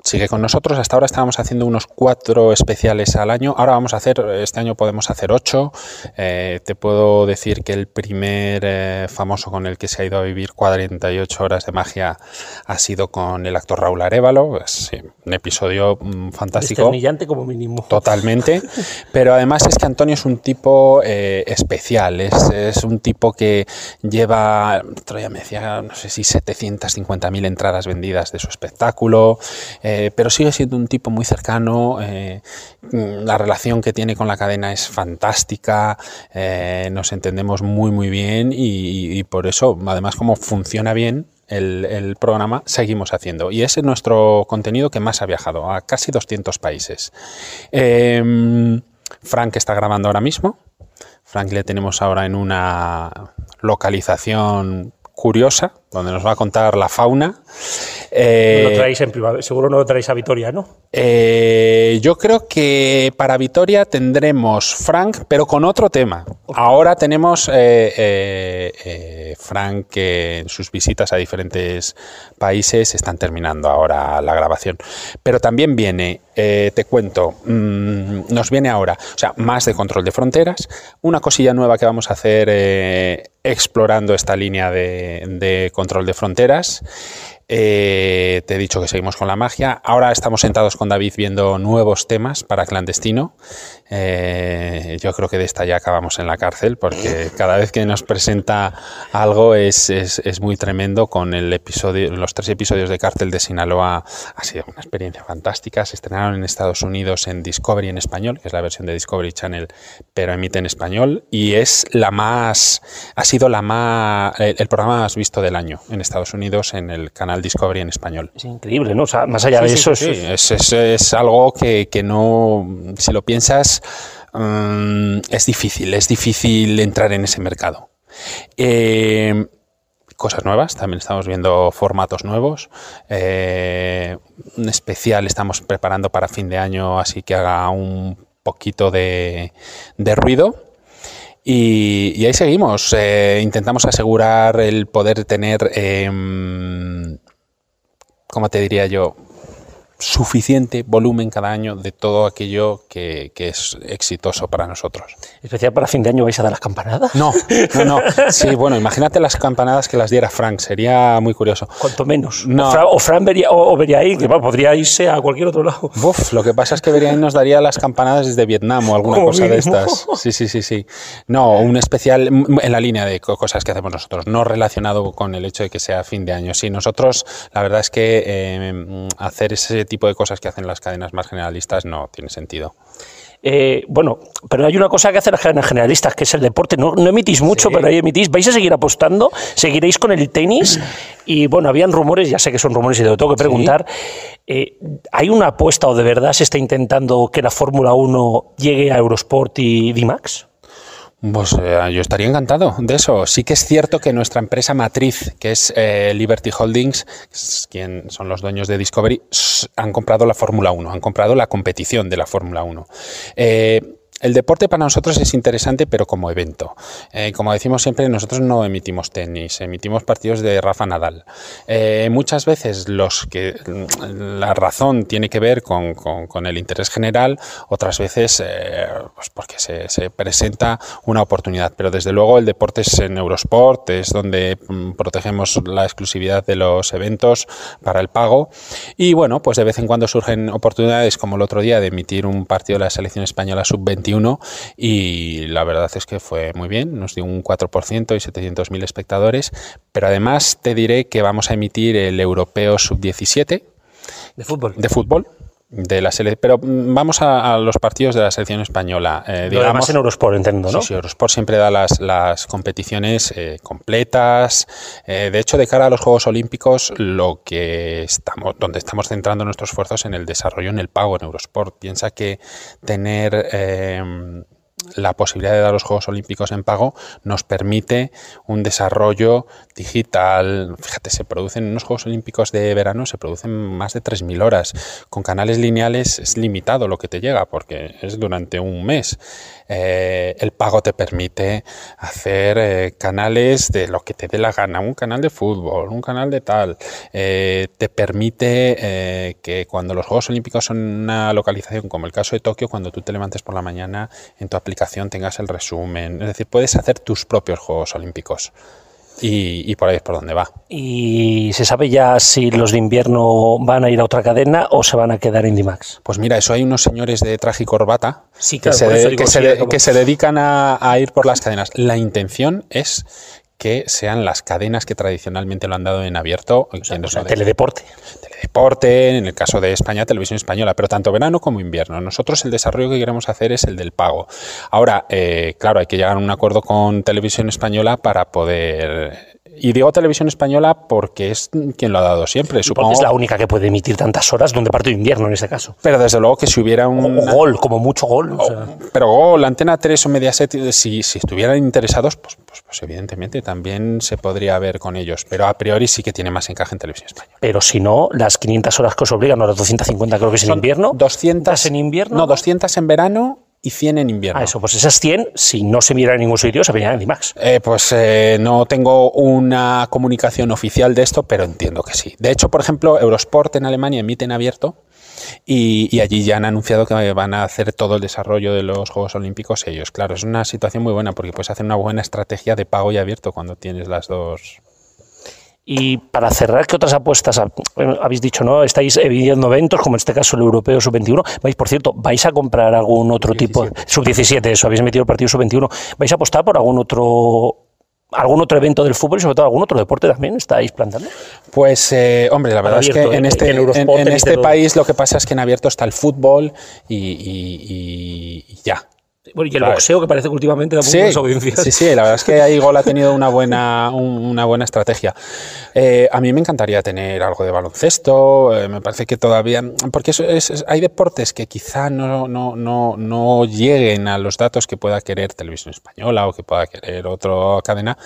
Sigue con nosotros. Hasta ahora estábamos haciendo unos cuatro especiales al año. Ahora vamos a hacer, este año podemos hacer ocho. Eh, te puedo decir que el primer eh, famoso con el que se ha ido a vivir 48 horas de magia ha sido con el actor Raúl Arevalo. Es un episodio mm, fantástico. Como mínimo. Totalmente. [LAUGHS] Pero además es que Antonio es un tipo eh, especial, es, es un tipo que lleva, otro día me decía, no sé si 750.000 entradas vendidas de su espectáculo, eh, pero sigue siendo un tipo muy cercano, eh, la relación que tiene con la cadena es fantástica, eh, nos entendemos muy muy bien y, por eso, además como funciona bien, el, programa seguimos haciendo. Y ese es nuestro contenido que más ha viajado, a casi 200 países. Eh, Frank está grabando ahora mismo. Frank le tenemos ahora en una localización curiosa, donde nos va a contar la fauna. Eh, lo traéis en privado, seguro no lo traéis a Vitoria, ¿no? Eh, yo creo que para Vitoria tendremos Frank, pero con otro tema. Ahora tenemos eh, eh Frank que en sus visitas a diferentes países están terminando ahora la grabación. Pero también viene, eh, te cuento, mmm, nos viene ahora, o sea, más de control de fronteras, una cosilla nueva que vamos a hacer eh, explorando esta línea de, de control de fronteras. Eh, te he dicho que seguimos con la magia. Ahora estamos sentados con David viendo nuevos temas para clandestino. Eh, yo creo que de esta ya acabamos en la cárcel porque cada vez que nos presenta algo es, es, es, muy tremendo. Con el episodio, los tres episodios de Cártel de Sinaloa ha sido una experiencia fantástica. Se estrenaron en Estados Unidos en Discovery en español, que es la versión de Discovery Channel, pero emite en español y es la más, ha sido la más, el programa más visto del año en Estados Unidos en el canal Discovery en español. Es increíble, ¿no? O sea, más allá sí, de sí, eso, sí, es, es, es, algo que, que, no, si lo piensas, um, es difícil, es difícil entrar en ese mercado. Eh, cosas nuevas, también estamos viendo formatos nuevos. Eh, un especial estamos preparando para fin de año, así que haga un poquito de, de ruido. Y, y, ahí seguimos. Eh, intentamos asegurar el poder tener, eh, ¿cómo te diría yo? Suficiente volumen cada año de todo aquello que, que, es exitoso para nosotros. ¿Especial para fin de año vais a dar las campanadas? No, no, no. [LAUGHS] Sí, bueno, imagínate las campanadas que las diera Frank, sería muy curioso. Cuanto menos. No. O, Fran, o Fran vería, o, o vería ahí, que bueno, podría irse a cualquier otro lado. Uf, lo que pasa es que Beriaín nos daría las campanadas desde Vietnam o alguna cosa mínimo. de estas. Sí, sí, sí, sí. No, un especial en la línea de cosas que hacemos nosotros, no relacionado con el hecho de que sea fin de año. Sí, nosotros, la verdad es que eh, hacer ese tipo de cosas que hacen las cadenas más generalistas no tiene sentido. Eh, bueno, pero hay una cosa que hacen las cadenas generalistas, que es el deporte. No, no emitís mucho, sí. pero ahí emitís. ¿Vais a seguir apostando? ¿Seguiréis con el tenis? Y bueno, habían rumores, ya sé que son rumores y te lo tengo que preguntar. Sí. Eh, ¿Hay una apuesta o de verdad se está intentando que la Fórmula 1 llegue a Eurosport y D-Max? Pues eh, yo estaría encantado de eso. Sí que es cierto que nuestra empresa matriz, que es eh, Liberty Holdings, quien son los dueños de Discovery, han comprado la Fórmula 1, han comprado la competición de la Fórmula 1. Eh, el deporte para nosotros es interesante, pero como evento. Eh, como decimos siempre, nosotros no emitimos tenis, emitimos partidos de Rafa Nadal. Eh, muchas veces los que la razón tiene que ver con, con, con el interés general, otras veces eh, pues porque se, se, presenta una oportunidad. Pero desde luego el deporte es en Eurosport, es donde mm, protegemos la exclusividad de los eventos para el pago. Y bueno, pues de vez en cuando surgen oportunidades como el otro día de emitir un partido de la selección española sub-21 y la verdad es que fue muy bien, nos dio un 4% y 700.000 espectadores, pero además te diré que vamos a emitir el europeo sub-17 de fútbol. De fútbol de la sele- pero mm, vamos a, a los partidos de la selección española. Eh, Lo demás en Eurosport, entiendo, ¿no? Sí, sí, Eurosport siempre da las, las competiciones eh, completas. Eh, de hecho, de cara a los Juegos Olímpicos, lo que estamos, donde estamos centrando nuestros esfuerzos en el desarrollo, en el pago en Eurosport. Piensa que tener eh, la posibilidad de dar los Juegos Olímpicos en pago nos permite un desarrollo digital. Fíjate, se producen en unos Juegos Olímpicos de verano, se producen más de 3.000 horas. Con canales lineales es limitado lo que te llega porque es durante un mes. Eh, el pago te permite hacer eh, canales de lo que te dé la gana, un canal de fútbol, un canal de tal. Eh, te permite eh, que cuando los Juegos Olímpicos son una localización como el caso de Tokio, cuando tú te levantes por la mañana en tu aplicación tengas el resumen. Es decir, puedes hacer tus propios Juegos Olímpicos. Y, y por ahí es por donde va. ¿Y se sabe ya si los de invierno van a ir a otra cadena o se van a quedar en Dimax? Pues mira, eso hay unos señores de traje y corbata Sí, que, se, de- de- que se dedican a, a ir por las cadenas. La intención es que sean las cadenas que tradicionalmente lo han dado en abierto. teledeporte. Teledeporte, en el caso de España, Televisión Española, pero tanto verano como invierno. Nosotros el desarrollo que queremos hacer es el del pago. Ahora, eh, claro, hay que llegar a un acuerdo con Televisión Española para poder... Y digo Televisión Española porque es quien lo ha dado siempre. Porque Supongo, es la única que puede emitir tantas horas de un partido de invierno en este caso. pero desde luego que si hubiera un... O gol, como mucho gol. o sea. Pero Gol, Antena 3 o Mediaset, si, si estuvieran interesados, pues, pues, pues evidentemente también se podría ver con ellos. Pero a priori sí que tiene más encaje en Televisión Española. Pero si no, las 500 horas que os obligan, o las 250 creo que es en invierno. 200 en invierno. No, 200 en verano y 100 en invierno. Ah, eso, pues esas 100, si no se miran en ningún sitio, se verían en Dimax. Eh, pues eh, no tengo una comunicación oficial de esto, pero entiendo que sí. De hecho, por ejemplo, Eurosport en Alemania emite en abierto y, y allí ya han anunciado que van a hacer todo el desarrollo de los Juegos Olímpicos ellos. Claro, es una situación muy buena porque puedes hacer una buena estrategia de pago y abierto cuando tienes las dos. Y para cerrar, ¿qué otras apuestas bueno, habéis dicho? ¿no? Estáis viviendo eventos, como en este caso el Europeo Sub-21. Vais, por cierto, ¿vais a comprar algún otro tipo? Sub-17, eso, habéis metido el partido Sub-21. ¿Vais a apostar por algún otro algún otro evento del fútbol y sobre todo algún otro deporte también estáis planteando? Pues, eh, hombre, la verdad es que en ¿eh? este, En este todo. país lo que pasa es que en abierto está el fútbol y, y- y- y ya. Bueno, y el boxeo, que parece que últimamente da Sí, buenas audiencias. sí, sí, la verdad es que ahí Gol ha tenido una buena, un- una buena estrategia. Eh, a mí me encantaría tener algo de baloncesto, eh, me parece que todavía, porque eso es- es- hay deportes que quizá no, no, no, no lleguen a los datos que pueda querer Televisión Española o que pueda querer otra cadena,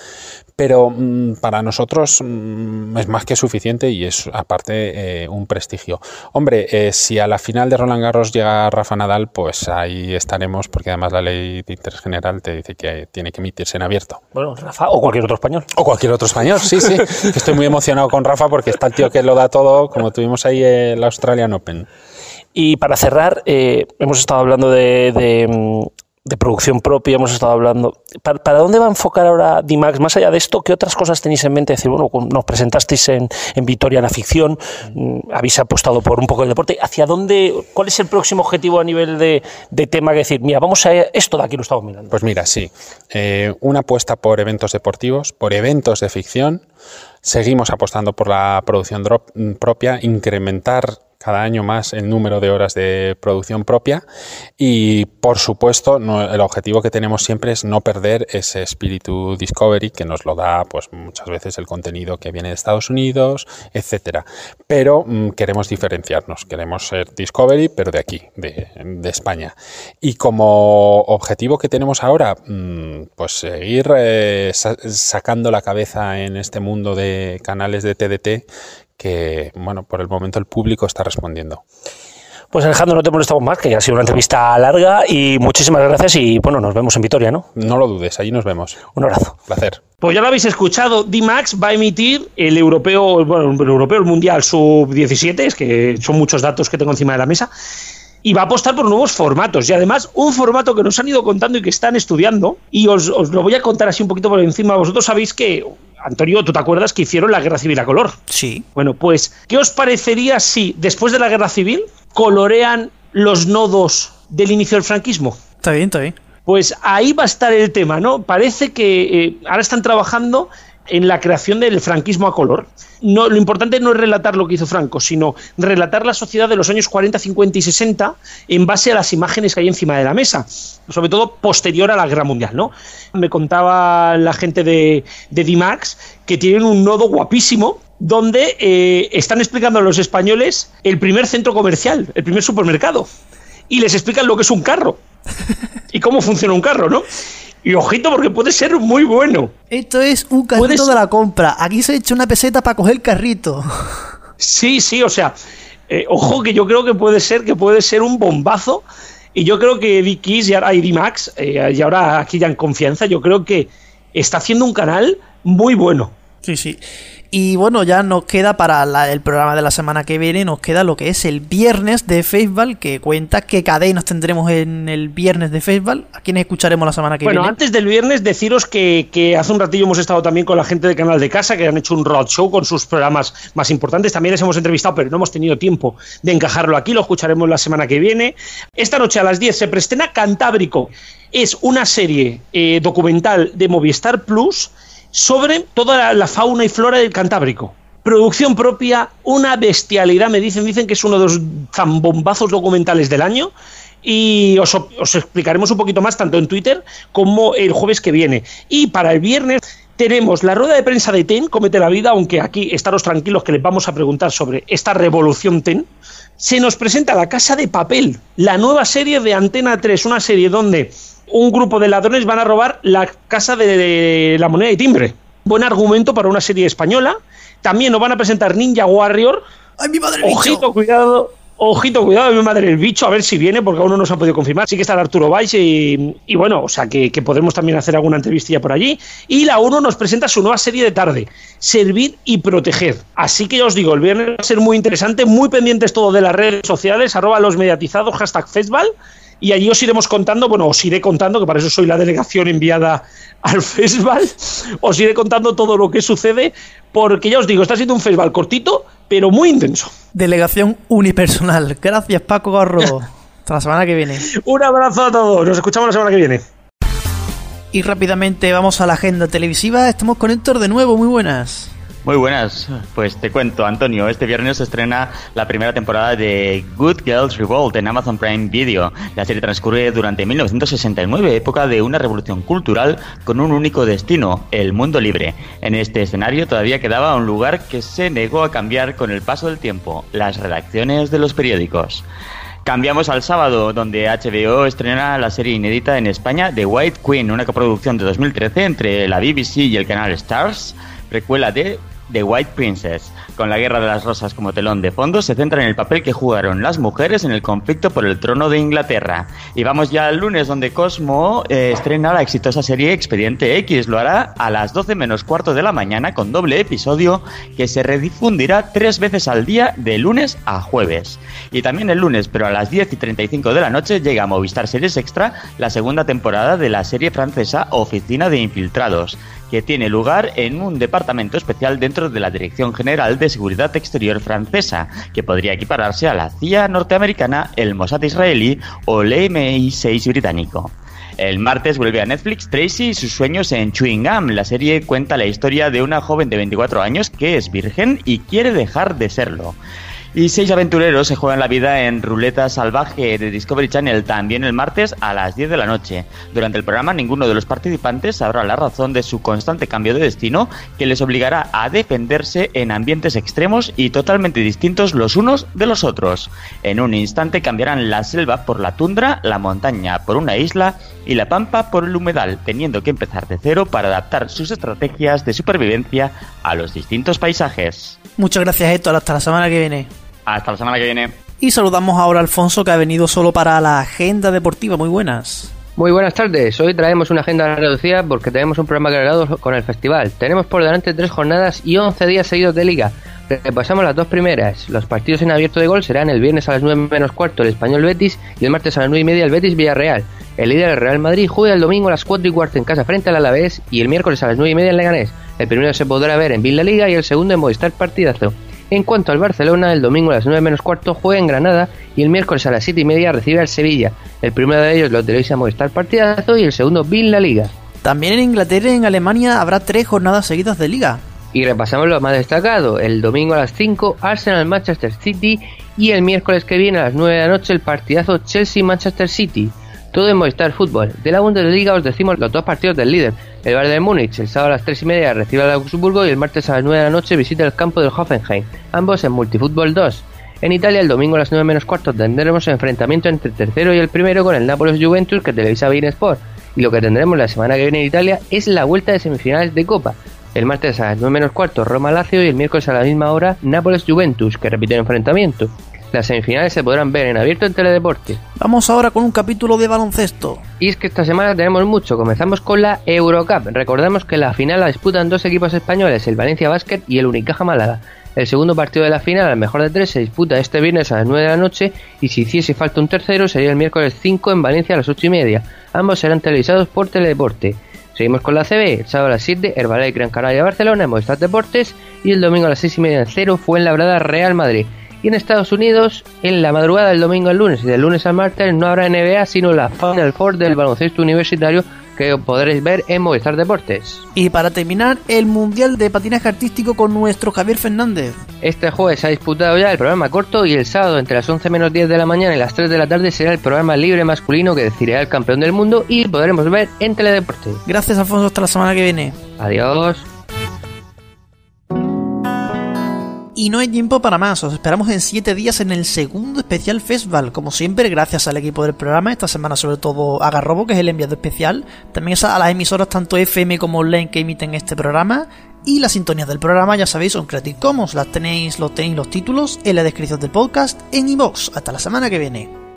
pero mm, para nosotros mm, es más que suficiente y es aparte eh, un prestigio. Hombre, si a la final de Roland Garros llega Rafa Nadal, pues ahí estaremos, porque además la ley de interés general te dice que tiene que emitirse en abierto. Bueno, Rafa o cualquier otro español. O cualquier otro español, sí, sí. [LAUGHS] Estoy muy emocionado con Rafa porque está el tío que lo da todo, como tuvimos ahí el Australian Open. Y para cerrar, eh, hemos estado hablando de, de, mm, de producción propia, hemos estado hablando. ¿Para, dónde va a enfocar ahora Dimax? Más allá de esto, ¿qué otras cosas tenéis en mente? Decir, bueno, nos presentasteis en, en Vitoria la ficción, mm, habéis apostado por un poco de deporte. ¿Hacia dónde? ¿Cuál es el próximo objetivo a nivel de, de tema? Que decir, mira, vamos a esto de aquí lo estamos mirando. Pues mira, sí. Eh, una apuesta por eventos deportivos, por eventos de ficción. Seguimos apostando por la producción mm, propia, incrementar cada año más el número de horas de producción propia. Y por supuesto el objetivo que tenemos siempre es no perder ese espíritu discovery que nos lo da pues muchas veces el contenido que viene de Estados Unidos etcétera. Pero mm, queremos diferenciarnos queremos ser discovery pero de aquí de, de España. Y como objetivo que tenemos ahora mm, pues seguir eh, sa- sacando la cabeza en este mundo de canales de TDT que, bueno, por el momento el público está respondiendo. Pues Alejandro, no te molestamos más, que ya ha sido una entrevista larga y muchísimas gracias y bueno, nos vemos en Vitoria, ¿no? No lo dudes, allí nos vemos. Un abrazo. Placer. Pues ya lo habéis escuchado, D-Max va a emitir el europeo, bueno, el europeo, el mundial sub-17, es que son muchos datos que tengo encima de la mesa, y va a apostar por nuevos formatos. Y además, un formato que nos han ido contando y que están estudiando, y os, os lo voy a contar así un poquito por encima. Vosotros sabéis que, Antonio, ¿tú te acuerdas que hicieron la guerra civil a color? Sí. Bueno, pues, ¿qué os parecería si después de la guerra civil colorean los nodos del inicio del franquismo? Está bien, está bien. Pues ahí va a estar el tema, ¿no? Parece que eh, ahora están trabajando en la creación del franquismo a color. No, lo importante no es relatar lo que hizo Franco, sino relatar la sociedad de los años 40, 50 y 60 en base a las imágenes que hay encima de la mesa, sobre todo posterior a la Guerra Mundial. ¿no? Me contaba la gente de, de D-Max que tienen un nodo guapísimo donde eh, están explicando a los españoles el primer centro comercial, el primer supermercado, y les explican lo que es un carro y cómo funciona un carro, ¿no? Y ojito, porque puede ser muy bueno. Esto es un carrito de la compra. Aquí se ha hecho una peseta para coger el carrito. Sí, sí, o sea, eh, ojo que yo creo que puede ser que puede ser un bombazo. Y yo creo que Vicky y ahora y Max, eh, y ahora aquí ya en confianza, yo creo que está haciendo un canal muy bueno. Sí, sí. Y bueno, ya nos queda para el programa de la semana que viene, nos queda lo que es el viernes de Facebook, que cuenta qué cadenas tendremos en el viernes de Facebook. ¿A quiénes escucharemos la semana que viene? Bueno, antes del viernes, deciros que, hace un ratillo hemos estado también con la gente del canal de casa, que han hecho un roadshow con sus programas más importantes. También les hemos entrevistado, pero no hemos tenido tiempo de encajarlo aquí. Lo escucharemos la semana que viene. Esta noche a las 10 se prestena Cantábrico. Es una serie eh, documental de Movistar Plus sobre toda la, fauna y flora del Cantábrico. Producción propia, una bestialidad, me dicen, dicen que es uno de los zambombazos documentales del año y os, os, explicaremos un poquito más tanto en Twitter como el jueves que viene. Y para el viernes tenemos la rueda de prensa de TEN, Comete la Vida, aunque aquí estaros tranquilos que les vamos a preguntar sobre esta revolución TEN. Se nos presenta La Casa de Papel, la nueva serie de Antena 3, una serie donde un grupo de ladrones van a robar la casa de la moneda y timbre. Buen argumento para una serie española. También nos van a presentar Ninja Warrior. ¡Ay, mi madre Ojito, cuidado. Ojito, cuidado, mi madre el bicho, a ver si viene, porque aún no nos han podido confirmar. Sí que está Arturo Valls y, bueno, o sea que, podremos también hacer alguna entrevistilla por allí. Y la 1 nos presenta su nueva serie de tarde, Servir y Proteger. Así que ya os digo, el viernes va a ser muy interesante, muy pendientes todo de las redes sociales, arroba los mediatizados, hashtag festival y allí os iremos contando, bueno, os iré contando, que para eso soy la delegación enviada al festival, [LAUGHS] os iré contando todo lo que sucede, porque ya os digo, está siendo un festival cortito, pero muy intenso. Delegación unipersonal. Gracias, Paco Garro. [LAUGHS] Hasta la semana que viene. Un abrazo a todos, nos escuchamos la semana que viene. Y rápidamente vamos a la agenda televisiva. Estamos con Héctor de nuevo, muy buenas. Muy buenas, pues te cuento, Antonio. Este viernes se estrena la primera temporada de Good Girls Revolt en Amazon Prime Video. La serie transcurre durante 1969, época de una revolución cultural con un único destino, el mundo libre. En este escenario todavía quedaba un lugar que se negó a cambiar con el paso del tiempo, las redacciones de los periódicos. Cambiamos al sábado, donde HBO estrena la serie inédita en España The White Queen, una coproducción de 2013 entre la BBC y el canal Stars, precuela de The White Princess. Con la Guerra de las Rosas como telón de fondo, se centra en el papel que jugaron las mujeres en el conflicto por el trono de Inglaterra. Y vamos ya al lunes, donde Cosmo eh, estrena la exitosa serie Expediente X. Lo hará a las 12 menos cuarto de la mañana con doble episodio que se redifundirá tres veces al día de lunes a jueves. Y también el lunes, pero a las 10 y 35 de la noche, llega a Movistar Series Extra la segunda temporada de la serie francesa Oficina de Infiltrados que tiene lugar en un departamento especial dentro de la Dirección General de Seguridad Exterior francesa, que podría equipararse a la CIA norteamericana, el Mossad israelí o el MI6 británico. El martes vuelve a Netflix Tracy y sus sueños en Chewing Gum. La serie cuenta la historia de una joven de 24 años que es virgen y quiere dejar de serlo. Y seis aventureros se juegan la vida en Ruleta Salvaje de Discovery Channel también el martes a las 10 de la noche. Durante el programa ninguno de los participantes sabrá la razón de su constante cambio de destino que les obligará a defenderse en ambientes extremos y totalmente distintos los unos de los otros. En un instante cambiarán la selva por la tundra, la montaña por una isla y la pampa por el humedal, teniendo que empezar de cero para adaptar sus estrategias de supervivencia a los distintos paisajes. Muchas gracias Héctor, hasta la semana que viene. Hasta la semana que viene. Y saludamos ahora a Alfonso que ha venido solo para la agenda deportiva. Muy buenas. Muy buenas tardes. Hoy traemos una agenda reducida porque tenemos un programa cargado con el festival. Tenemos por delante tres jornadas y 11 días seguidos de liga. Repasamos las dos primeras. Los partidos en abierto de gol serán el viernes a las 9 menos cuarto el Español Betis y el martes a las 9 y media el Betis Villarreal. El líder el Real Madrid juega el domingo a las 4 y cuarto en casa frente al Alavés y el miércoles a las 9 y media en Leganés. El primero se podrá ver en Villa Liga y el segundo en Movistar Partidazo. En cuanto al Barcelona, el domingo a las 9 menos cuarto juega en Granada y el miércoles a las 7 y media recibe al Sevilla. El primero de ellos lo tenéis a Movistar Partidazo y el segundo Bin La Liga. También en Inglaterra y en Alemania habrá tres jornadas seguidas de liga. Y repasamos lo más destacado. El domingo a las 5, Arsenal Manchester City y el miércoles que viene a las 9 de la noche el partidazo Chelsea Manchester City. Todo en Movistar Fútbol. De la Bundesliga os decimos los dos partidos del líder. El Bayern de Múnich el sábado a las 3 y media recibe al Augsburgo y el martes a las 9 de la noche visita el campo del Hoffenheim. Ambos en Multifútbol 2. En Italia, el domingo a las 9 menos cuarto tendremos enfrentamiento entre el tercero y el primero con el Nápoles Juventus que televisa Bein Sport. Y lo que tendremos la semana que viene en Italia es la vuelta de semifinales de Copa. El martes a las 9 menos cuarto Roma Lazio y el miércoles a la misma hora Nápoles Juventus que repite el enfrentamiento. Las semifinales se podrán ver en abierto en Teledeporte. Vamos ahora con un capítulo de baloncesto. Y es que esta semana tenemos mucho. Comenzamos con la Eurocup. Recordemos que la final la disputan dos equipos españoles, el Valencia Basket y el Unicaja Málaga. El segundo partido de la final, al mejor de tres, se disputa este viernes a las 9 de la noche y si hiciese falta un tercero sería el miércoles 5 en Valencia a las 8 y media. Ambos serán televisados por Teledeporte. Seguimos con la CB, el sábado a las 7, Herbalife Gran Canaria Barcelona en Movistar Deportes y el domingo a las 6 y media en cero fue en Labrada Real Madrid. Y en Estados Unidos, en la madrugada del domingo al lunes y del lunes al martes no habrá NBA sino la Final Four del baloncesto universitario que podréis ver en Movistar Deportes. Y para terminar, el Mundial de Patinaje Artístico con nuestro Javier Fernández. Este jueves se ha disputado ya el programa corto y el sábado entre las 11 menos 10 de la mañana y las 3 de la tarde será el programa libre masculino que decidirá el campeón del mundo y podremos ver en Teledeporte. Gracias Alfonso, hasta la semana que viene. Adiós. Y no hay tiempo para más, os esperamos en 7 días en el segundo especial festival. Como siempre, gracias al equipo del programa, esta semana sobre todo a Garrobo, que es el enviado especial, también a las emisoras tanto FM como online que emiten este programa, y las sintonías del programa, ya sabéis, son Creative Commons, las tenéis, los tenéis los títulos en la descripción del podcast en iVoox. Hasta la semana que viene.